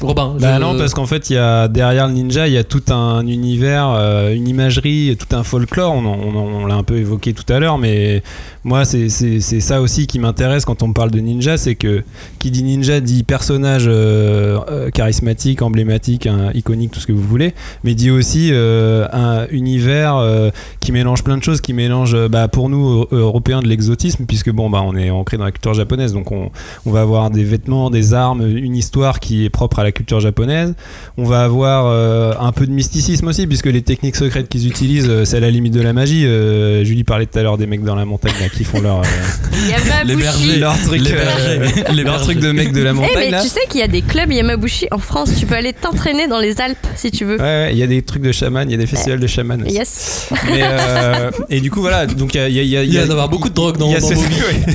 Robin, Bah je- non, parce qu'en fait, il y a derrière le ninja, il y a tout un univers, euh, une imagerie, tout un folklore. On l'a un peu évoqué tout à l'heure, mais moi, c'est ça aussi qui m'intéresse quand on parle de ninja, c'est que qui dit ninja dit personnage euh, euh, charismatique, emblématique, hein, iconique, tout ce que vous voulez, mais dit aussi euh, un univers qui mélange plein de choses, qui mélange, bah, pour nous Européens, de l'exotisme, puisque bon, bah, on est ancré dans la culture japonaise, donc on, va avoir des vêtements, des armes, une histoire qui est propre à la culture japonaise. On va avoir un peu de mysticisme aussi, puisque les techniques secrètes qu'ils utilisent, c'est à la limite de la magie. Julie parlait tout à l'heure des mecs dans la montagne qui font leur, euh, Les bergers. leur truc, Les euh, bergers. Les leur bergers. truc de mecs de la Eh, montagne mais là. tu sais qu'il y a des clubs Yamabushi en France, tu peux aller t'entraîner dans les Alpes si tu veux. Ouais, ouais, il y a des trucs de chaman, il y a des festivals de chaman. aussi. Yes. Mais, euh, et du coup, voilà, donc il y a, il y a- il y a- y a d'avoir beaucoup de drogue dans- il y a ce, vos vies. ouais.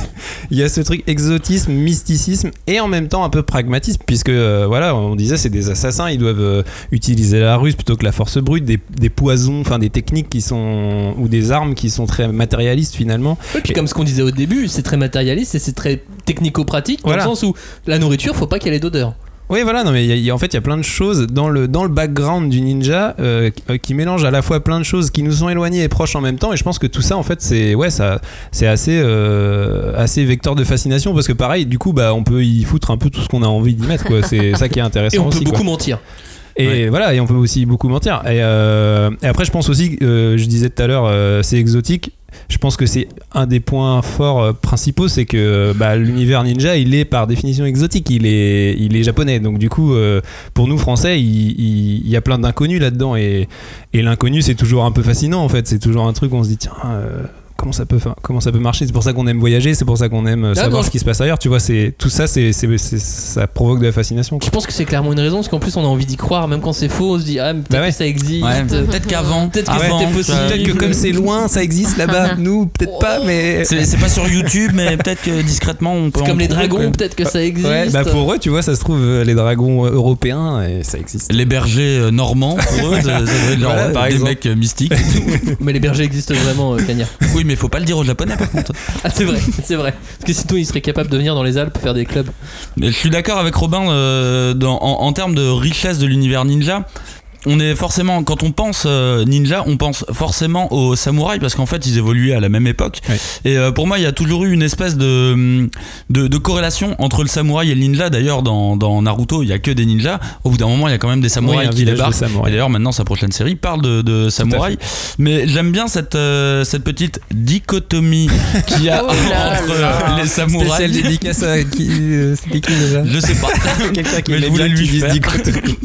Il y a ce truc exotisme, mysticisme et en même temps un peu pragmatisme, puisque euh, voilà, on disait c'est des assassins, ils doivent euh, utiliser la ruse plutôt que la force brute, des, des poisons, enfin des techniques qui sont ou des armes qui sont très matérialistes finalement. Puis comme ce qu'on disait au début, c'est très matérialiste et c'est très technico-pratique, dans Voilà. le sens où la nourriture, faut pas qu'elle ait d'odeur. Oui, voilà, non, mais il y a- il y a- en fait, il y a plein de choses dans le, dans le background du ninja euh, qui- euh, qui mélangent à la fois plein de choses qui nous sont éloignées et proches en même temps. Et je pense que tout ça, en fait, c'est ouais, ça, c'est assez, euh, assez vecteur de fascination parce que pareil, du coup, bah, on peut y foutre un peu tout ce qu'on a envie d'y mettre. quoi. C'est ça qui est intéressant Et on peut beaucoup quoi. mentir. Et Ouais. voilà, et on peut aussi beaucoup mentir. Et, euh, et après, je pense aussi, euh, je disais tout à l'heure, euh, c'est exotique. Je pense que c'est un des points forts euh, principaux, c'est que euh, bah, l'univers ninja, il est par définition exotique, il est, il est japonais. Donc du coup, euh, pour nous Français, il, y a plein d'inconnus là-dedans, et, l'inconnu, c'est toujours un peu fascinant en fait. C'est toujours un truc où on se dit tiens. Comment ça, peut, comment ça peut marcher C'est pour ça qu'on aime voyager, c'est pour ça qu'on aime euh, Ah, savoir non, ce qui se passe ailleurs. Tu vois, c'est tout ça, c'est, ça provoque de la fascination. quoi. Je pense que c'est clairement une raison, parce qu'en plus on a envie d'y croire, même quand c'est faux, on se dit ah mais peut-être Bah ouais. que ça existe. Ouais, peut-être qu'avant. Peut-être que ouais. c'était possible. Peut-être que comme c'est loin, ça existe là-bas. Nous, peut-être pas, mais. C'est pas sur YouTube, mais peut-être que discrètement on peut. Comme les dragons, peut-être que ça existe. Ouais, bah pour eux, tu vois, ça se trouve, euh, les dragons euh, européens, et ça existe. Les bergers normands, pour eux, ça, ça Voilà, des exemple. mecs mystiques. Mais les bergers existent vraiment, Cagnard. oui, mais faut pas le dire aux japonais par contre. Ah c'est vrai, c'est vrai. Parce que sinon ils seraient capables de venir dans les Alpes faire des clubs. Mais je suis d'accord avec Robin euh, dans- en, en termes de richesse de l'univers ninja. On est forcément, quand on pense euh, ninja, on pense forcément aux samouraïs parce qu'en fait ils évoluaient à la même époque. Ouais. Et euh, pour moi, il y a toujours eu une espèce de, de, de corrélation entre le samouraï et le ninja. D'ailleurs, dans, dans Naruto, il y a que des ninjas. Au bout d'un moment, il y a quand même des samouraïs Oui, qui de débarquent. Et d'ailleurs, maintenant, sa prochaine série parle de, de samouraïs. Mais j'aime bien cette, euh, cette petite dichotomie qu'il y a Oh là entre là. les samouraïs. Dédicace à qui euh, C'était qui déjà Je sais pas. Quelqu'un qui Mais lui faire. dichotomie.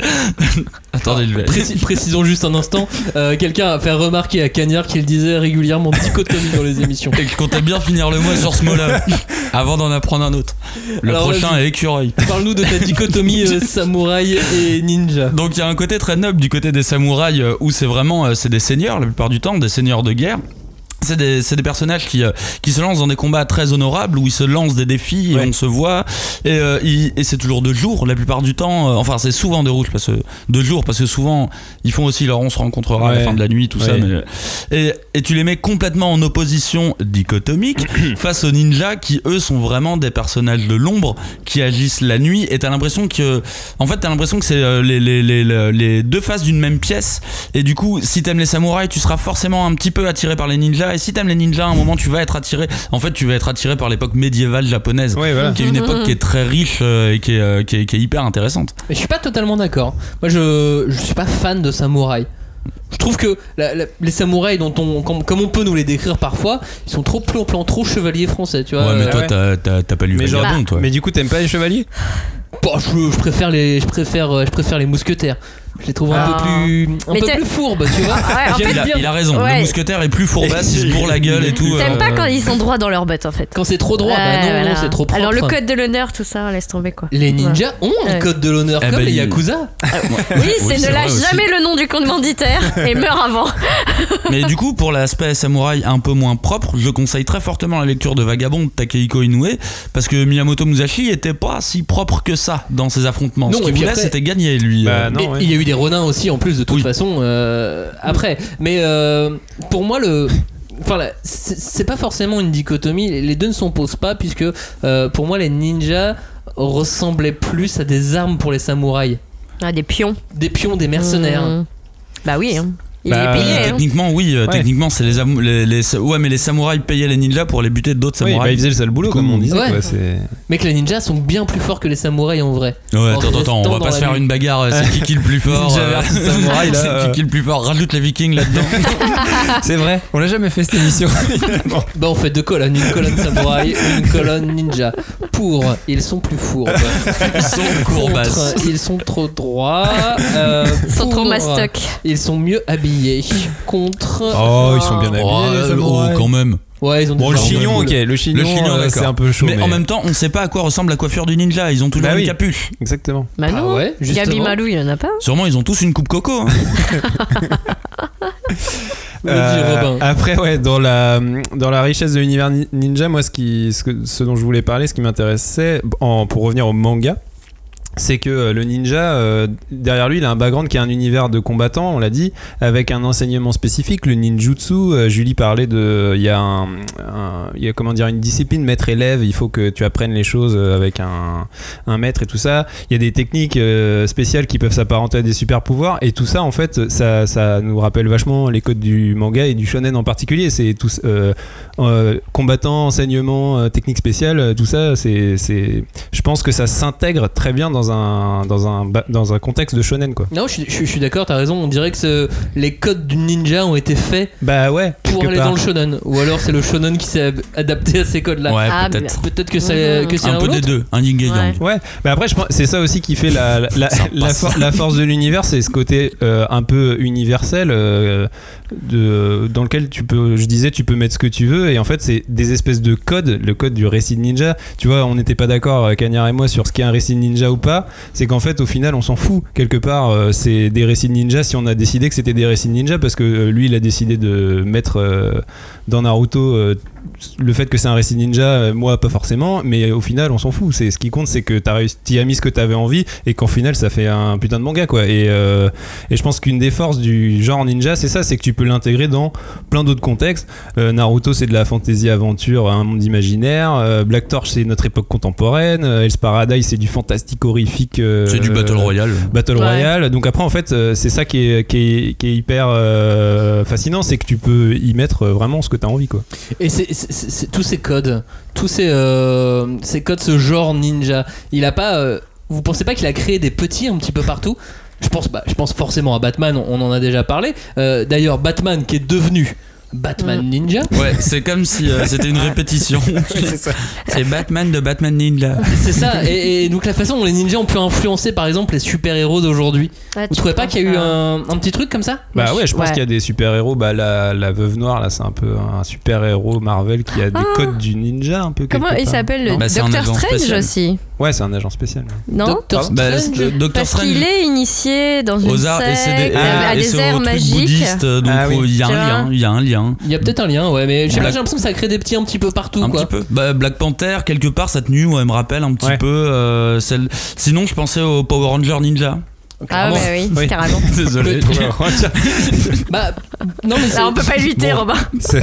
Attendez. Précis- précisons juste un instant, euh, quelqu'un a fait remarquer à Cagnard qu'il disait régulièrement dichotomie dans les émissions. Et que je comptais bien finir le mois sur ce mot-là avant d'en apprendre un autre. Le Alors, prochain est écureuil. Parle-nous de ta dichotomie euh, samouraï et ninja. Donc il y a un côté très noble du côté des samouraïs euh, où c'est vraiment c'est des seigneurs la plupart du temps, des seigneurs de guerre. C'est des, des personnages qui, euh, qui se lancent dans des combats très honorables où ils se lancent des défis et Ouais. on se voit. Et, euh, ils- et c'est toujours de jour la plupart du temps euh, enfin c'est souvent de rouge parce que de jour parce que souvent ils font aussi leur on se rencontrera à la fin de la nuit tout ça mais, et, et tu les mets complètement en opposition dichotomique face aux ninjas qui eux sont vraiment des personnages de l'ombre qui agissent la nuit. Et t'as l'impression que en fait t'as l'impression que c'est les, les, les, les- les deux faces d'une même pièce. Et du coup si t'aimes les samouraïs tu seras forcément un petit peu attiré par les ninjas et si t'aimes les ninjas à un moment tu vas être attiré en fait tu vas être attiré par l'époque médiévale japonaise Ouais, voilà. qui est une époque qui est très riche euh, et qui est, euh, qui est, qui est hyper intéressante Mais je suis pas totalement d'accord. Moi, je, je suis pas fan de samouraï. Je trouve que la- la- les samouraïs, dont on, comme, comme on peut nous les décrire parfois, ils sont trop plan, plan trop chevaliers français, tu vois. ouais mais Euh, toi ouais. t'as- pas lu Mais genre- Vagabond toi Mais du coup, t'aimes pas les chevaliers? Bon, je, je préfère les, je préfère, je préfère les mousquetaires. Je les trouve un Ah. peu plus, un Mais peu plus fourbes, tu vois. Ah ouais, en fait, il a, bien. il a raison, Ouais. le mousquetaire est plus fourbasse, il se bourre la gueule et tout. T'aimes euh, pas quand ils sont droits dans leur botte en fait. Quand c'est trop droit, bah Ouais, non, non, voilà. c'est trop propre. Alors le code de l'honneur, tout ça, laisse tomber quoi. Les ninjas ont un Ouais. code de l'honneur Eh comme ben, les yakuza. Oui, c'est c'est ne lâche aussi. jamais le nom du commanditaire et meurt avant. Mais du coup, pour l'aspect samouraï un peu moins propre, je conseille très fortement la lecture de Vagabond de Takehiko Inoue parce que Miyamoto Musashi était pas si propre que ça dans ses affrontements. Non, Ce qu'il voulait, c'était gagner lui. Bah, euh. il y a eu des renins aussi en plus de toute Oui. façon euh, après. Mais euh, pour moi le Enfin, c'est pas forcément une dichotomie. Les deux ne s'opposent pas puisque euh, pour moi les ninjas ressemblaient plus à des armes pour les samouraïs, Ah, des pions. des pions, des mercenaires. Mmh. Bah oui, hein. Il Bah, est hein. techniquement, oui, euh, Ouais. techniquement, c'est les, amou- les, les- ouais, mais les samouraïs payaient les ninjas pour les buter d'autres Oui, bah, samouraïs. ils faisaient le sale boulot, Comme on disait. Ouais. quoi, c'est- que les ninjas sont bien plus forts que les samouraïs en vrai. Ouais, En attends, attends, on restant va dans pas se la faire nuit. une bagarre, euh, c'est qui qui est le plus fort. Ninja euh, versus samouraï, là, c'est euh. qui qui est le plus fort? Rajoute les vikings là-dedans. C'est vrai, on l'a jamais fait cette émission. Bah on fait deux colonnes, une colonne samouraï, une colonne ninja. Pour, ils sont plus fourbes. Ils sont courbasses. Contre, ils sont trop droits. euh, Ils sont trop mastoc. Ils sont mieux habillés. Contre. Oh, ils sont bien habillés, Oh, les samouraïs. quand même. Ouais, ils ont Bon, des le chignon, ok, le chignon, Le chignon, euh, d'accord. c'est un peu chaud. mais, en même temps, on sait pas à quoi ressemble la coiffure du ninja. Ils ont toujours Bah une oui. capuche. Exactement. Bah Ah non. ouais. Gabi Malou, il y en a pas. Sûrement, ils ont tous une coupe coco. hein. Euh, Robin. Après, ouais, dans la, dans la richesse de l'univers ni- ninja, moi, ce, qui, ce, dont je voulais parler, ce qui m'intéressait, en- pour revenir au manga, c'est que euh, le ninja, euh, derrière lui, il a un background qui est un univers de combattants, on l'a dit, avec un enseignement spécifique, le ninjutsu. Euh, Julie parlait de, il y a y a comment dire une discipline maître-élève. Il faut que tu apprennes les choses avec un, un maître et tout ça. Il y a des techniques spéciales qui peuvent s'apparenter à des super pouvoirs et tout ça, en fait, ça, ça nous rappelle vachement les codes du manga et du shonen en particulier. C'est tout combattant, enseignement, technique spéciale, tout ça, c'est, je pense que ça s'intègre très bien dans un, dans un, dans un contexte de shonen, quoi. Non, je suis, je suis- je suis d'accord, t'as raison. On dirait que ce- les codes du ninja ont été faits Bah ouais, pour quelque aller part. dans le shonen. Ou alors c'est le shonen qui s'est ab- adapté à ces codes-là. Ouais, Ah, peut-être. Peut-être que c'est Mhm. que c'est Un peu ou des deux, un yin et yang. Ouais. Ouais, mais après, je pense c'est ça aussi qui fait la, la, la, Ça la passe. for- la force de l'univers, c'est ce côté euh, un peu universel euh, dans lequel tu peux, je disais, tu peux mettre ce que tu veux, et en fait, c'est des espèces de codes, le code du récit de ninja. Tu vois, on n'était pas d'accord, euh, Cagnard et moi, sur ce qu'est un récit de ninja ou pas. C'est qu'en fait, au final, on s'en fout. Quelque part, euh, c'est des récits de ninja si on a décidé que c'était des récits de ninja, parce que euh, lui, il a décidé de mettre euh, dans Naruto euh, le fait que c'est un récit ninja, euh, moi pas forcément, mais au final on s'en fout. C'est ce qui compte, c'est que t'as réussi, t'y as mis ce que t'avais envie et qu'en final ça fait un putain de manga quoi. Et, euh, et je pense qu'une des forces du genre ninja, c'est ça, c'est que tu peux l'intégrer dans plein d'autres contextes. Euh, Naruto c'est de la fantasy aventure, un monde imaginaire. Euh, Black Torch c'est notre époque contemporaine. Euh, Hell's Paradise c'est du fantastique horrifique. euh, C'est du Battle Royale. Battle Ouais. Royale. Donc après, en fait, c'est ça qui est, qui est, qui est hyper euh, fascinant, c'est que tu peux y mettre vraiment ce que tu as envie, quoi. Et c'est, tous ces codes, tous ces, euh, ces codes, ce genre ninja, il a pas. euh, vous pensez pas qu'il a créé des petits un petit peu partout? Je pense, bah, je pense forcément à Batman, on, on en a déjà parlé. Euh, D'ailleurs, Batman qui est devenu Batman Mm. Ninja. Ouais, c'est comme si euh, c'était une répétition. c'est Batman de Batman Ninja. C'est ça, et, et donc la façon dont les ninjas ont pu influencer par exemple les super-héros d'aujourd'hui. Ouais, Vous trouvez pas qu'il y a eu un, un petit truc comme ça? Bah ouais, je pense Ouais. qu'il y a des super-héros. Bah, la, la Veuve Noire, là, c'est un peu un super-héros Marvel qui a des Ah. codes du ninja, un peu. Comment il s'appelle le Bah, Strange spécial. aussi Ouais, c'est un agent spécial. Non Doctor Bah, Strange Parce qu'il est initié dans une aux arts et c'est secte des, à, à et des airs magiques. donc Ah oui. euh, il y a un lien, il y a un lien. Il y a peut-être un lien, ouais, mais Black- j'ai l'impression que ça crée des petits un petit peu partout Un quoi. petit peu. Bah, Black Panther, quelque part, sa tenue, ouais, elle me rappelle un petit Ouais. peu euh, celle. Sinon, je pensais au Power Ranger Ninja. Ah bah oui, Oui. carrément. Désolé. Bah, non mais Là, on peut pas éviter, Bon. Robin. C'est-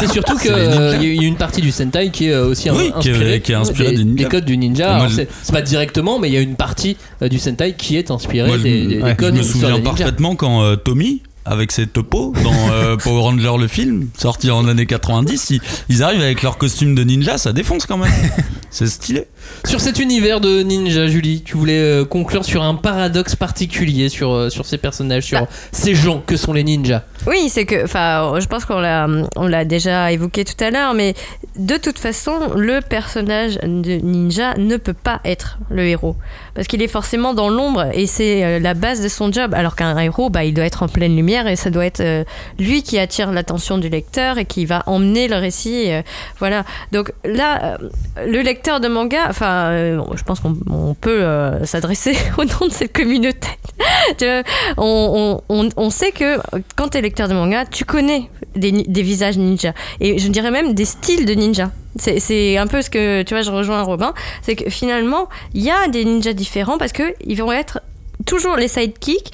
c'est surtout que C'est les euh, ninjas. il y a une partie du Sentai qui est euh, aussi Oui, un- qui est- inspirée, qui est inspirée des, codes du ninja. Je- c'est pas directement, mais il y a une partie euh, du Sentai qui est inspirée Moi, des, des- des ouais, codes je me souviens parfaitement quand euh, Tommy, avec ses topos dans euh, Power Ranger le film, sorti en années 90, ils, ils arrivent avec leur costume de ninja, ça défonce quand même. C'est stylé. Sur cet univers de ninja, Julie, tu voulais euh, conclure sur un paradoxe particulier sur, euh, sur ces personnages, sur Bah. ces gens que sont les ninjas. Oui, c'est que, enfin, je pense qu'on l'a, on l'a déjà évoqué tout à l'heure, mais de toute façon, le personnage de ninja ne peut pas être le héros parce qu'il est forcément dans l'ombre et c'est euh, la base de son job. Alors qu'un héros, bah, il doit être en pleine lumière et ça doit être euh, lui qui attire l'attention du lecteur et qui va emmener le récit. euh, voilà. Donc là, le lecteur de manga, enfin, je pense qu'on on peut s'adresser au nom de cette communauté. Vois, on, on- on- sait que quand tu es lecteur de manga, tu connais des, des visages ninja. Et je dirais même des styles de ninja. C'est- un peu ce que, tu vois, je rejoins Robin. C'est que finalement, il y a des ninjas différents parce qu'ils vont être toujours les sidekicks.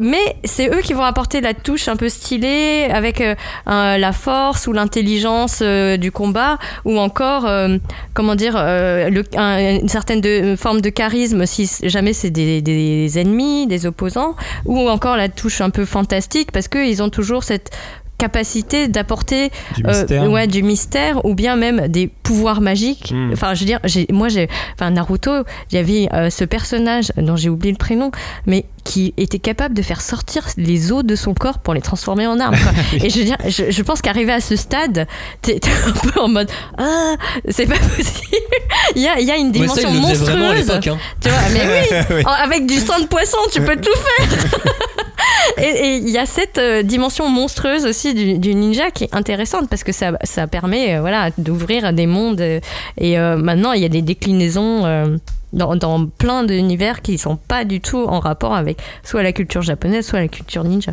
Mais c'est eux qui vont apporter la touche un peu stylée avec euh, la force ou l'intelligence euh, du combat ou encore euh, comment dire une certaine de- forme de charisme si jamais c'est des, des ennemis, des opposants ou encore la touche un peu fantastique parce qu'ils ont toujours cette capacité d'apporter Du euh, mystère. ouais, du mystère ou bien même des pouvoirs magiques. Mm. Enfin, je veux dire, moi, j'ai, enfin, Naruto, il y avait euh, ce personnage dont j'ai oublié le prénom, mais qui était capable de faire sortir les os de son corps pour les transformer en armes. quoi. Et je veux dire, je, je pense qu'arriver à ce stade, t'es, un peu en mode ah, c'est pas possible. il y a, il y a une ça, dimension à monstrueuse. hein. Tu vois, mais oui, avec du sang de poisson, tu peux tout faire. Et il y a cette euh, dimension monstrueuse aussi du, du ninja qui est intéressante parce que ça, ça permet euh, voilà, d'ouvrir des mondes. euh, et euh, maintenant, il y a des déclinaisons euh, dans, dans plein d'univers qui sont pas du tout en rapport avec soit la culture japonaise, soit la culture ninja.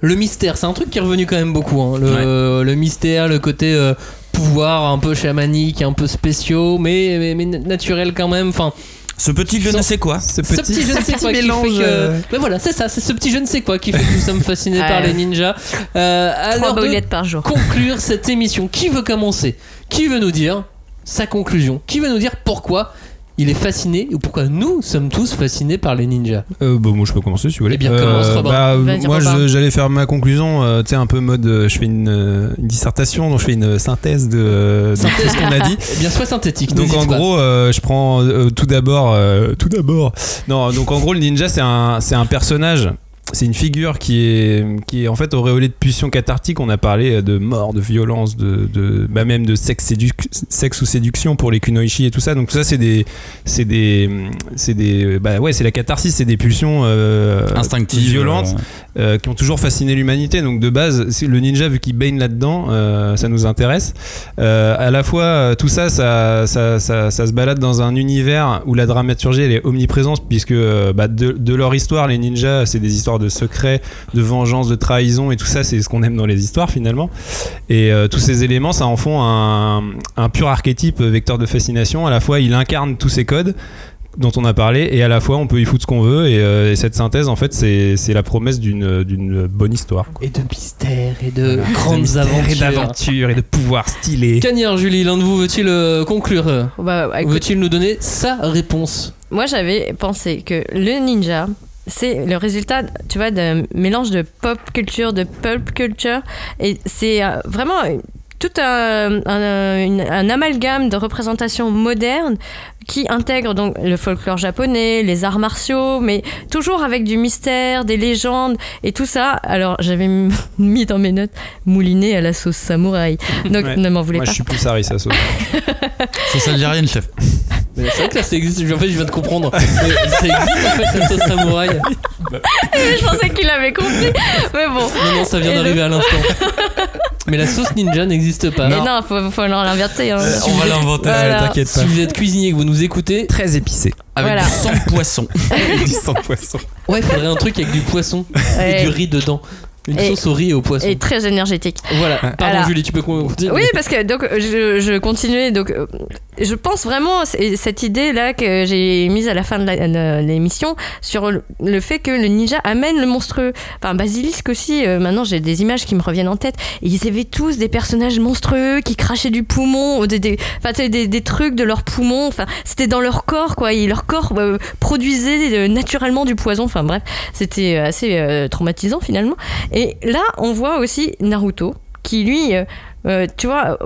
Le mystère, c'est un truc qui est revenu quand même beaucoup. hein. Le, le mystère, le côté euh, pouvoir un peu chamanique, un peu spéciaux, mais, mais, mais naturel quand même. Enfin, Ce petit je ne sais quoi. Ce ce petit je ne sais quoi qui mélange, fait que. euh, Mais voilà, c'est ça, c'est ce petit je ne sais quoi qui fait que nous sommes fascinés par les ninjas. Euh, de boulettes par jour. conclure cette émission, qui veut commencer? Qui veut nous dire sa conclusion? Qui veut nous dire pourquoi il est fasciné ou pourquoi nous sommes tous fascinés par les ninjas Euh, bah, moi je peux commencer si vous voulez. Eh bien, commence, Robin. bah, moi j'allais faire ma conclusion, euh, tu sais, un peu mode, euh, je fais une, euh, une dissertation, donc je fais une synthèse de, euh, de tout ce qu'on a dit. Eh bien, sois synthétique. Donc en pas. gros, euh, je prends euh, tout d'abord, euh, tout d'abord. Non, donc en gros, le ninja c'est un, c'est un personnage. C'est une figure qui est, qui est en fait auréolée de pulsions cathartiques. On a parlé de mort, de violence, de, de bah même de sexe, séduc- sexe ou séduction pour les kunoichi et tout ça. Donc tout ça, c'est des, c'est des, c'est des, bah ouais, c'est la catharsis, c'est des pulsions euh, Instinctive. violentes euh, euh, qui ont toujours fasciné l'humanité. Donc de base, le ninja, vu qu'il baigne là-dedans, euh, ça nous intéresse. Euh, à la fois, euh, tout ça ça, ça, ça, ça se balade dans un univers où la dramaturgie elle est omniprésente, puisque euh, bah, de, de leur histoire, les ninjas, c'est des histoires de secrets, de vengeance, de trahison, et tout ça, c'est ce qu'on aime dans les histoires finalement. Et euh, tous ces éléments, ça en font un, un pur archétype vecteur de fascination. À la fois, il incarne tous ces codes dont on a parlé et à la fois on peut y foutre ce qu'on veut et, euh, et cette synthèse en fait c'est la promesse d'une bonne histoire quoi. Et de mystère et de grandes De mystère aventures. et d'aventures et de pouvoir stylé Cagnard, Julie, l'un de vous veut-il euh, conclure? Bah, écoute, Veut-il nous donner sa réponse? Moi, j'avais pensé que le ninja, c'est le résultat, tu vois, d'un mélange de pop culture, de pulp culture. Et c'est euh, vraiment tout un, un- amalgame de représentations modernes qui intègre donc le folklore japonais, les arts martiaux, mais toujours avec du mystère, des légendes et tout ça. Alors, j'avais mis dans mes notes mouliné à la sauce samouraï. Donc, Ouais. ne m'en voulez moi pas. je suis plus Harry ça sauce Sauce algérienne, chef. Mais C'est vrai que là, ça existe. En fait, je viens de comprendre. Mais ça existe en fait, la sauce samouraï. Je pensais qu'il avait compris. Mais bon. Non, non, ça vient d'arriver le- à l'instant. Mais la sauce ninja n'existe pas. Mais non, faut, faut l'inverser. hein. On va l'inventer. Voilà. t'inquiète pas Si vous êtes cuisinier et que vous nous écoutez, très épicé Avec Voilà. du sang de poisson. du sang poisson ouais, il faudrait un truc avec du poisson et du riz dedans. Une Et- sauce au riz et au poisson. Et très énergétique. Voilà. Pardon, Voilà. Julie, tu peux continuer. Oui, parce que donc je, je continuais. Donc, euh, je pense vraiment c'est- cette idée là que j'ai mise à la fin de l'émission sur le, le fait que le ninja amène le monstrueux. Enfin, Basilisk aussi. euh, maintenant, j'ai des images qui me reviennent en tête. Et ils avaient tous des personnages monstrueux qui crachaient du poumon, ou des, des, des, des trucs de leur poumon. Enfin, c'était dans leur corps, quoi. Et leur corps euh, produisait euh, naturellement du poison. Enfin, bref, c'était assez traumatisant finalement. Et là, on voit aussi Naruto qui lui. euh, euh, tu vois,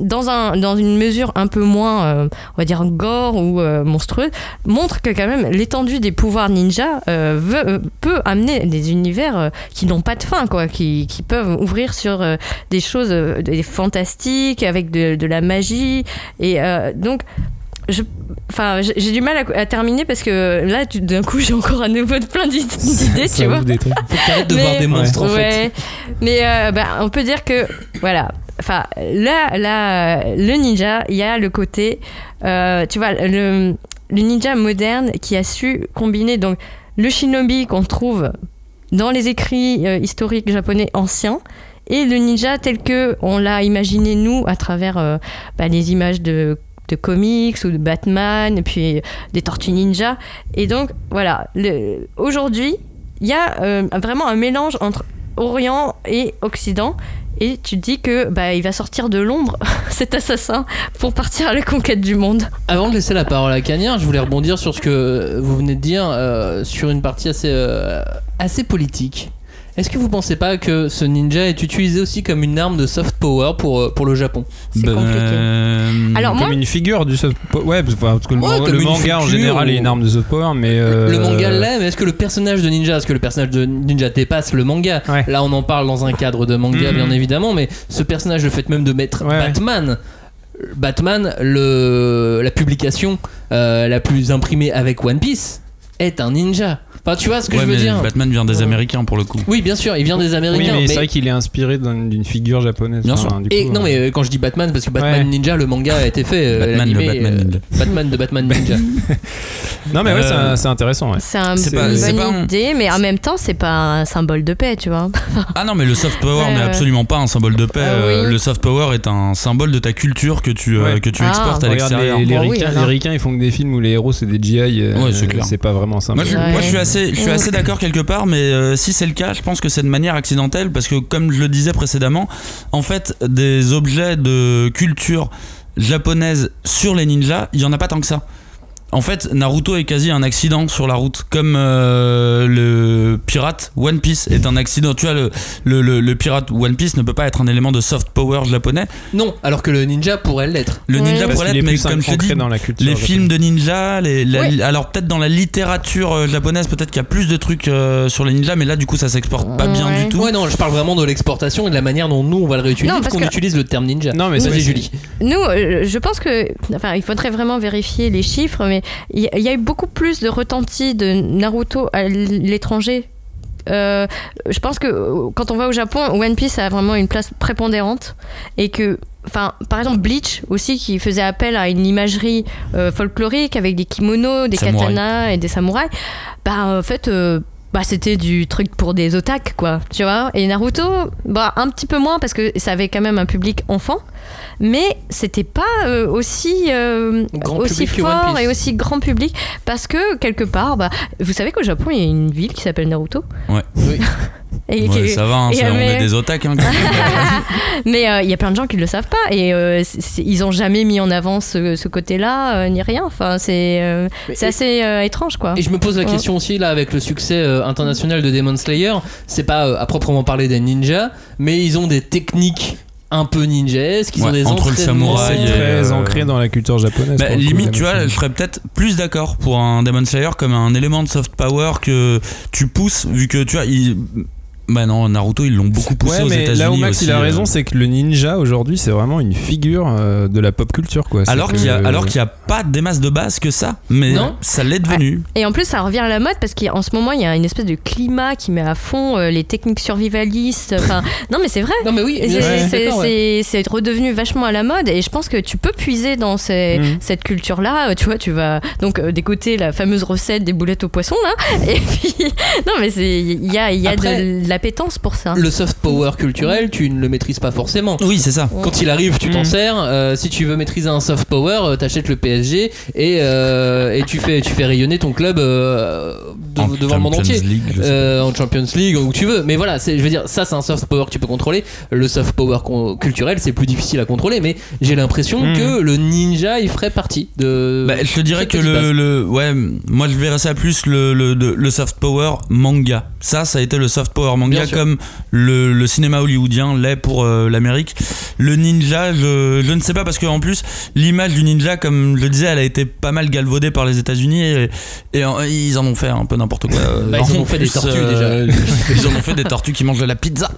dans, un, dans une mesure un peu moins, euh, on va dire, gore ou monstrueuse, montre que quand même l'étendue des pouvoirs ninja peut amener des univers qui n'ont pas de fin, quoi, qui, qui peuvent ouvrir sur des choses fantastiques, avec de, de la magie. Et donc, je, enfin, j'ai du mal à, à terminer parce que là, d'un coup, j'ai encore à nouveau plein d'id- d'idées, tu vois. des trucs. Faut de Mais- voir des monstres en fait. Ouais. Mais euh, bah, on peut dire que, voilà. Enfin, là, là, le ninja, il y a le côté, euh, tu vois, le, le ninja moderne qui a su combiner donc le shinobi qu'on trouve dans les écrits euh, historiques japonais anciens et le ninja tel que on l'a imaginé nous à travers euh, bah, les images de de comics ou de Batman et puis des tortues ninja et donc voilà aujourd'hui il y a euh, vraiment un mélange entre Orient et Occident. Et tu te dis que bah, il va sortir de l'ombre, cet assassin, pour partir à la conquête du monde. Avant de laisser la parole à Cagnard, je voulais rebondir sur ce que vous venez de dire, euh, sur une partie assez, euh, assez politique. Est-ce que vous pensez pas que ce ninja est utilisé aussi comme une arme de soft power pour, euh, pour le Japon C'est compliqué. Ben, Alors, comme moi- une figure du soft power ouais parce que, le, Ouais, manga en général ou- est une arme de soft power mais euh, Le manga l'est, mais est-ce que le personnage de ninja, est-ce que le personnage de ninja dépasse le manga Ouais. Là, on en parle dans un cadre de manga, Mhm. bien évidemment, mais ce personnage, le fait même de mettre ouais. Batman. Batman, le, la publication euh, la plus imprimée avec One Piece, est un ninja. Enfin, tu vois ce que Ouais, je veux mais dire Batman vient des Américains pour le coup. Oui, bien sûr, il vient des Oui, Américains. mais, mais- c'est vrai qu'il est inspiré d'un- d'une figure japonaise. Bien Enfin, du Et non, euh, mais euh, quand je dis Batman, parce que Batman Ouais. Ninja, le manga a été fait. euh, Batman, le l'animé, Batman euh, Ninja. Batman de Batman Ninja. Non, mais ouais, Euh, c'est- intéressant. Ouais. C'est un- C'est une bonne pas idée, mais en même temps, c'est pas un symbole de paix, tu vois. Ah non, mais le soft power n'est absolument pas un symbole de paix. Oui. Euh, Le soft power est un symbole de ta culture que tu, euh, que tu Ah. exportes à Regarde, l'extérieur. les, oui, ricains, ils font que des films où les héros c'est des GI. euh, Ouais, c'est clair. C'est pas vraiment Ouais. moi, je suis assez, je suis assez d'accord quelque part, mais euh, si c'est le cas, je pense que c'est de manière accidentelle parce que, comme je le disais précédemment, en fait, des objets de culture japonaise sur les ninjas, il y en a pas tant que ça. En fait, Naruto est quasi un accident sur la route, comme euh, le pirate One Piece est un accident. Tu vois, le, le, le- le pirate One Piece ne peut pas être un élément de soft power japonais. non, alors que le ninja pourrait l'être. Le ninja pourrait l'être, mais comme je te dis, dans la culture. les japonaise. films de ninja, les, la- Ouais. alors peut-être dans la littérature euh, japonaise, peut-être qu'il y a plus de trucs euh, sur les ninjas, mais là du coup ça s'exporte pas bien du tout. Ouais, non, je parle vraiment de l'exportation et de la manière dont nous on va le réutiliser, Non, parce qu'on que- utilise le terme ninja. Non, mais Vas-y, c'est- Julie. Nous, je pense que, enfin, il faudrait vraiment vérifier les chiffres, mais il y, a eu beaucoup plus de retentis de Naruto à l'étranger. Euh, je pense que euh, quand on va au Japon, One Piece a vraiment une place prépondérante et que, enfin, par exemple Bleach aussi qui faisait appel à une imagerie euh, folklorique avec des kimonos, des Samouraï. katanas et des samouraïs. Bah en fait. euh, bah, c'était du truc pour des otak quoi tu vois. Et Naruto bah un petit peu moins parce que ça avait quand même un public enfant. Mais c'était pas euh, aussi euh, Grand aussi fort et aussi grand public. Parce que quelque part bah vous savez qu'au Japon il y a une ville qui s'appelle Naruto? Ouais. Oui. et Ouais, qui- ça va, hein, et ça, on est des otak. Hein, mais euh, il y a plein de gens qui le savent pas et euh, ils ont jamais mis en avant ce, ce côté-là euh, ni rien enfin c'est euh, c'est assez euh, étrange quoi Et je me pose la Ouais. question aussi là avec le succès euh, international de Demon Slayer, c'est pas euh, à proprement parler des ninjas, mais ils ont des techniques un peu ninjesques, ils ont Ouais, des entre le samouraï C'est et, très euh, ancré dans la culture japonaise. Bah, limite, tu vois, je serais peut-être plus d'accord pour un Demon Slayer comme un élément de soft power que tu pousses, vu que tu vois, il... bah non, Naruto ils l'ont beaucoup poussé Ouais, aux mais États-Unis. là où Max aussi, il a euh. raison, c'est que le ninja aujourd'hui c'est vraiment une figure euh, de la pop culture quoi. Alors qu'il y a, alors qu'il y a pas des masses de base que ça, mais Non. ça l'est devenu. Et en plus, ça revient à la mode parce qu'en ce moment, il y a une espèce de climat qui met à fond euh, les techniques survivalistes. Enfin, non, mais c'est vrai. Non mais oui, C'est ouais. redevenu vachement à la mode et je pense que tu peux puiser dans ces- Mhm. cette culture-là. Euh, Tu vois, tu vas donc euh, la fameuse recette des boulettes au poisson là. Et puis, non, mais il y a, il y a Après, de l'appétence pour ça. Le soft power culturel, tu ne le maîtrises pas forcément. Oui, c'est ça. Quand il arrive, tu t'en Mm. sers. Euh, si tu veux maîtriser un soft power, euh, t'achètes le PSG et, euh, et tu, fais, tu fais rayonner ton club euh, de- En devant le monde Champions entier. League, Euh, en Champions League, où tu veux. Mais voilà, je veux dire, ça c'est un soft power que tu peux contrôler. Le soft power culturel, c'est plus difficile à contrôler. Mais j'ai l'impression Mm. que le ninja, il ferait partie de. Bah, je te dirais que le, le- ouais moi je verrais ça plus le, le, soft power manga ça ça a été le soft power manga comme le, le cinéma hollywoodien l'est pour euh, l'Amérique le ninja je, je ne sais pas parce que en plus l'image du ninja comme je le disais elle a été pas mal galvaudée par les États-Unis et, et en- ils en ont fait un peu n'importe quoi Bah, ils en ont fait des tortues, ils en ont fait des tortues qui mangent de la pizza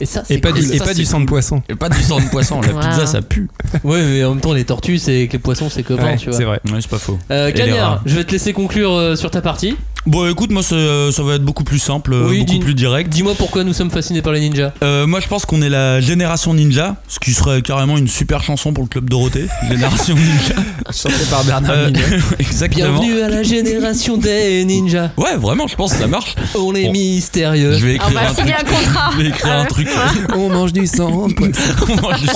Et ça, Et pas cool. du, et Ça, pas c'est du sang de poisson. et pas du sang de poisson la Wow. pizza ça pue Ouais, mais en même temps, les tortues, c'est que les poissons, c'est copain, Ouais, tu vois. c'est vrai. ouais c'est pas faux Euh, Cagnard, je vais te laisser conclure euh, sur ta partie. Bon écoute moi ça, ça va être beaucoup plus simple Oui, beaucoup dis- plus direct Dis-moi pourquoi nous sommes fascinés par les ninjas. Euh, moi, je pense qu'on est la génération ninja, ce qui serait carrément une super chanson pour le club Dorothée. Génération ninja. Chanté par Bernard Euh, exactement. Bienvenue à la génération des ninjas. Ouais, vraiment, je pense que ça marche. On est Bon. mystérieux. Je vais On écrire va un truc. signer un contrat. Je vais écrire un truc. On mange du sang de poisson.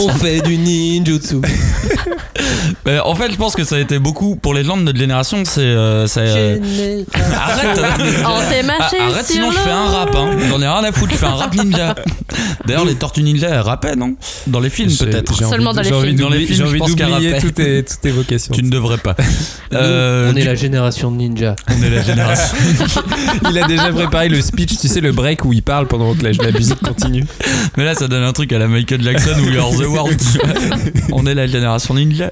On fait du ninjutsu. Mais en fait, je pense que ça a été beaucoup pour les gens de notre génération. C'est, euh, ça, euh, Arrête. On s'est Ah, arrête, sur sinon je fais un rap. Hein. J'en ai rien à foutre. Je fais un rap ninja. D'ailleurs, les tortues ninja, elles rappaient, non? Dans les films, peut-être. Seulement dans les films. Dans les films, J'ai envie d'oublier toutes tes, toutes tes vocations. Tu ne devrais pas. Nous, Euh, on est la génération de ninja. on est la génération. Il a déjà préparé le speech, tu sais, le break où il parle pendant que la, la musique continue. Mais là, ça donne un truc à la Michael Jackson ou You're the World. On est la génération ninja.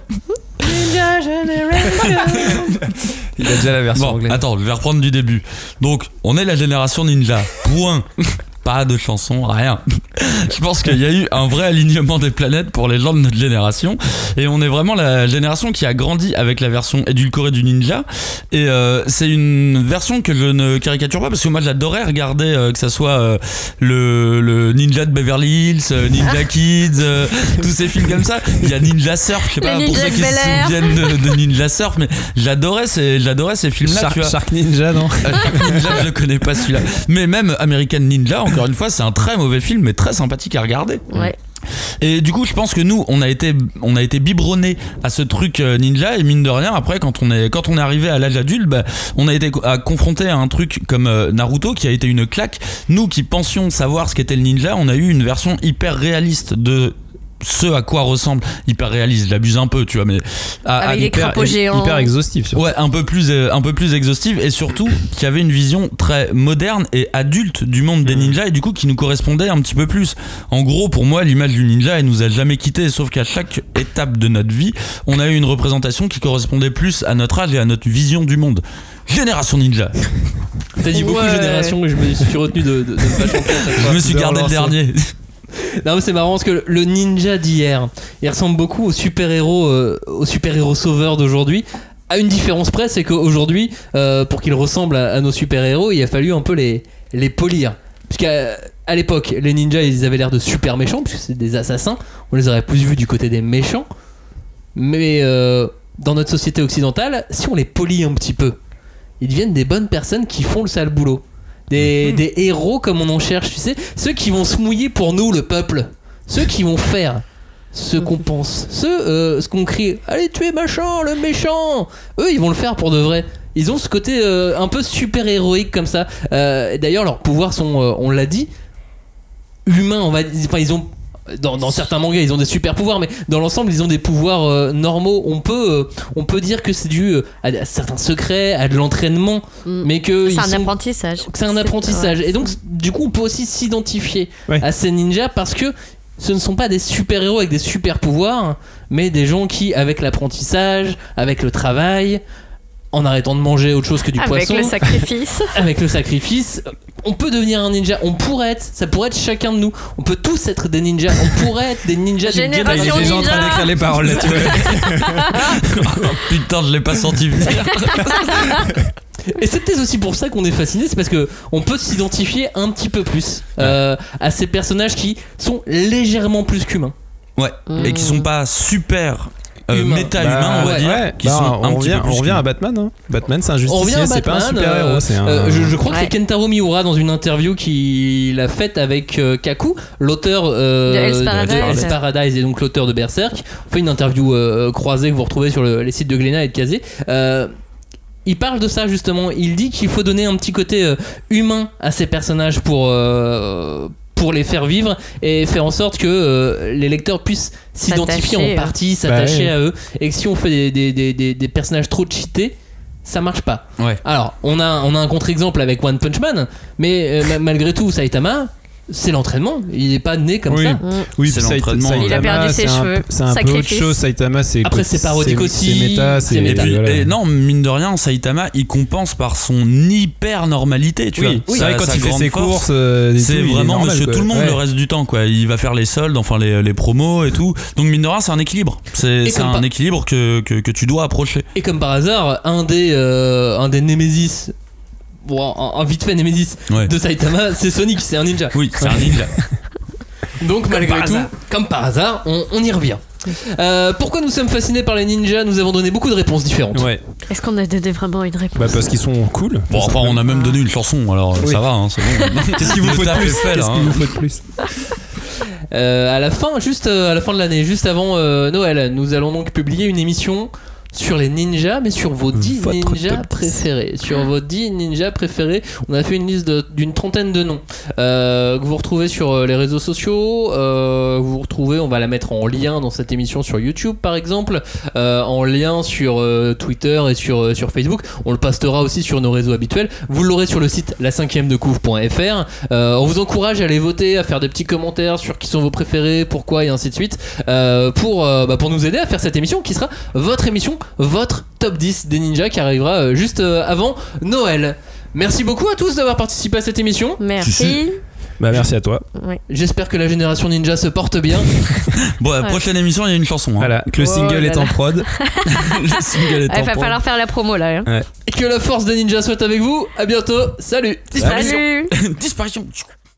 Il a déjà la version Bon, anglaise. attends, je vais reprendre du début. Donc, on est la génération ninja. Point. pas de chanson, rien. Je pense qu'il y a eu un vrai alignement des planètes pour les gens de notre génération. Et on est vraiment la génération qui a grandi avec la version édulcorée du Ninja. Et euh, c'est une version que je ne caricature pas parce que moi j'adorais regarder euh, que ça soit euh, le, le Ninja de Beverly Hills, euh, Ninja Kids, euh, tous ces films comme ça. Il y a Ninja Surf, je sais pas pour Ninja ceux qui se souviennent de, de Ninja Surf, mais j'adorais ces, j'adorais ces films-là. Shark. Shark Ninja, non? Euh, Ninja, je connais pas celui-là. Mais même American Ninja, encore une fois, c'est un très mauvais film, mais très sympathique à regarder. Ouais. Et du coup, je pense que nous, on a été, on a été biberonnés à ce truc euh, ninja. Et mine de rien, après, quand on est, quand on est arrivé à l'âge adulte, bah, on a été confronté à un truc comme euh, Naruto qui a été une claque. Nous qui pensions savoir ce qu'était le ninja, on a eu une version hyper réaliste de ce à quoi ressemble hyper réaliste j'abuse un peu tu vois mais à- à- Avec les hyper, crapauds géants. hyper exhaustif. surtout. Ouais, un peu plus, euh, un peu plus exhaustive et surtout qui avait une vision très moderne et adulte du monde des ninjas et du coup qui nous correspondait un petit peu plus. En gros, pour moi, l'image du ninja, elle nous a jamais quitté, sauf qu'à chaque étape de notre vie, on a eu une représentation qui correspondait plus à notre âge et à notre vision du monde. Génération ninja. T'as dit beaucoup génération, mais je me suis retenu de, de, de ne pas chanter à Je me suis gardé le dernier. Non mais c'est marrant parce que le ninja d'hier, il ressemble beaucoup au super-héros euh, au super-héros sauveur d'aujourd'hui. À une différence près, c'est qu'aujourd'hui, euh, pour qu'il ressemble à, nos super-héros, il a fallu un peu les, polir. Puisqu'à à l'époque, les ninjas, ils avaient l'air de super méchants, puisque c'est des assassins. On les aurait plus vus du côté des méchants. Mais euh, dans notre société occidentale, si on les polie un petit peu, ils deviennent des bonnes personnes qui font le sale boulot. Des, des héros comme on en cherche, tu sais. Ceux qui vont se mouiller pour nous, le peuple. Ceux qui vont faire ce qu'on pense. Ceux, euh, ce qu'on crie Allez tuer machin, le méchant Eux, ils vont le faire pour de vrai. Ils ont ce côté euh, un peu super héroïque comme ça. Euh, D'ailleurs, leurs pouvoirs sont, on l'a dit, humains. On va, enfin, ils ont dans, dans certains mangas, ils ont des super pouvoirs, mais dans l'ensemble, ils ont des pouvoirs euh, normaux. On peut, euh, on peut dire que c'est dû euh, à, à certains secrets, à de l'entraînement, Mm. mais que C'est un sont- apprentissage. c'est un apprentissage. Et donc, du coup, on peut aussi s'identifier Ouais. à ces ninjas parce que ce ne sont pas des super-héros avec des super pouvoirs, mais des gens qui, avec l'apprentissage, avec le travail, en arrêtant de manger autre chose que du Avec poisson, le sacrifice. avec le sacrifice, on peut devenir un ninja. On pourrait être, ça pourrait être chacun de nous. On peut tous être des ninjas. On pourrait être des ninjas. des Génération est déjà en train ninja. d'écrire les paroles là, tu vois. Oh, putain, je l'ai pas senti venir. Et c'est peut-être aussi pour ça qu'on est fasciné, c'est parce que on peut s'identifier un petit peu plus euh, à ces personnages qui sont légèrement plus qu'humains. Ouais. Et qui sont pas super euh, Humains. méta-humains, on va ouais, dire. ouais, qui bah, sont un on, petit revient, peu plus on revient à Batman. hein. Batman, c'est un On revient justicier, à c'est pas un Batman, super héros, euh, euh, je, je crois que c'est Kentaro Miura dans une interview qu'il a faite avec euh, Kaku, l'auteur euh, De Hell's Paradise. Hell's Paradise et donc l'auteur de Berserk. On fait une interview euh, croisée que vous retrouvez sur le- les sites de Glénat et de Kazé. Euh, il parle de ça justement. Il dit qu'il faut donner un petit côté euh, humain à ces personnages pour euh, pour les faire vivre et faire en sorte que euh, les lecteurs puissent s'identifier en partie, Bah s'attacher à eux. Et que si on fait des, des, des, des- des personnages trop cheatés, ça marche pas. Ouais. Alors, on a, on a un contre-exemple avec One Punch Man, mais euh, ma- malgré tout, Saitama, c'est l'entraînement. Il n'est pas né comme Oui. ça. Oui, C'est l'entraînement. Saitama, Il a perdu ses cheveux. C'est un peu autre chose. Saitama, c'est. Après, c'est parodique aussi, C'est méta, c'est. Et, méta. puis- voilà. et non, mine de rien, Saitama, il compense par son hyper normalité, tu Oui, vois. c'est vrai, quand il fait ses force, courses, euh, C'est vraiment normal, monsieur quoi. tout le monde Ouais. le reste du temps, quoi. Il va faire les soldes, enfin les, les promos et tout. Donc mine de rien, c'est un équilibre. C'est un équilibre que, que, que tu dois approcher. Et comme par hasard, un des, euh, un des Nemesis, bon, un, un vite fait Nemesis Ouais. de Saitama, c'est Sonic, c'est un ninja. Oui, c'est un ninja. Donc malgré tout, hasard. comme par hasard, on, on y revient. Euh, pourquoi nous sommes fascinés par les ninjas? Nous avons donné beaucoup de réponses différentes. Ouais, Est-ce qu'on a donné vraiment une réponse? Bah parce qu'ils sont cool. Bon, enfin, on a même donné une chanson, alors Oui. ça va, hein, c'est bon. Qu'est-ce qu'il vous Le faut de plus? fait, là, Qu'est-ce hein. qu'il vous faut de plus? Euh, à la fin, juste euh, à la fin de l'année, juste avant euh, Noël, nous allons donc publier une émission sur les ninjas, mais sur vos 10 Votre ninjas top préférés. Sur vos 10 ninjas préférés, on a fait une liste d'une trentaine de noms euh, que vous retrouvez sur euh, les réseaux sociaux. euh, vous retrouvez, on va la mettre en lien dans cette émission sur YouTube par exemple, euh, en lien sur Twitter et sur, sur Facebook. On le postera aussi sur nos réseaux habituels. Vous l'aurez sur le site la 5 de couve.fr. Euh, on vous encourage à aller voter, à faire des petits commentaires sur qui sont vos préférés, pourquoi et ainsi de suite, euh, pour, bah, pour nous aider à faire cette émission qui sera votre émission, votre top 10 des ninjas qui arrivera euh, juste euh, avant Noël. Merci beaucoup à tous d'avoir participé à cette émission. Merci. Bah merci à toi. J'espère que la génération ninja se porte bien. Bon, la Ouais. prochaine émission, il y a une chanson. hein. Voilà, que le Oh single là est en là. prod. Le single est Il en va prod. falloir faire la promo là. hein. Et que la force des ninjas soit avec vous. À bientôt. Salut. Salut. Disparition.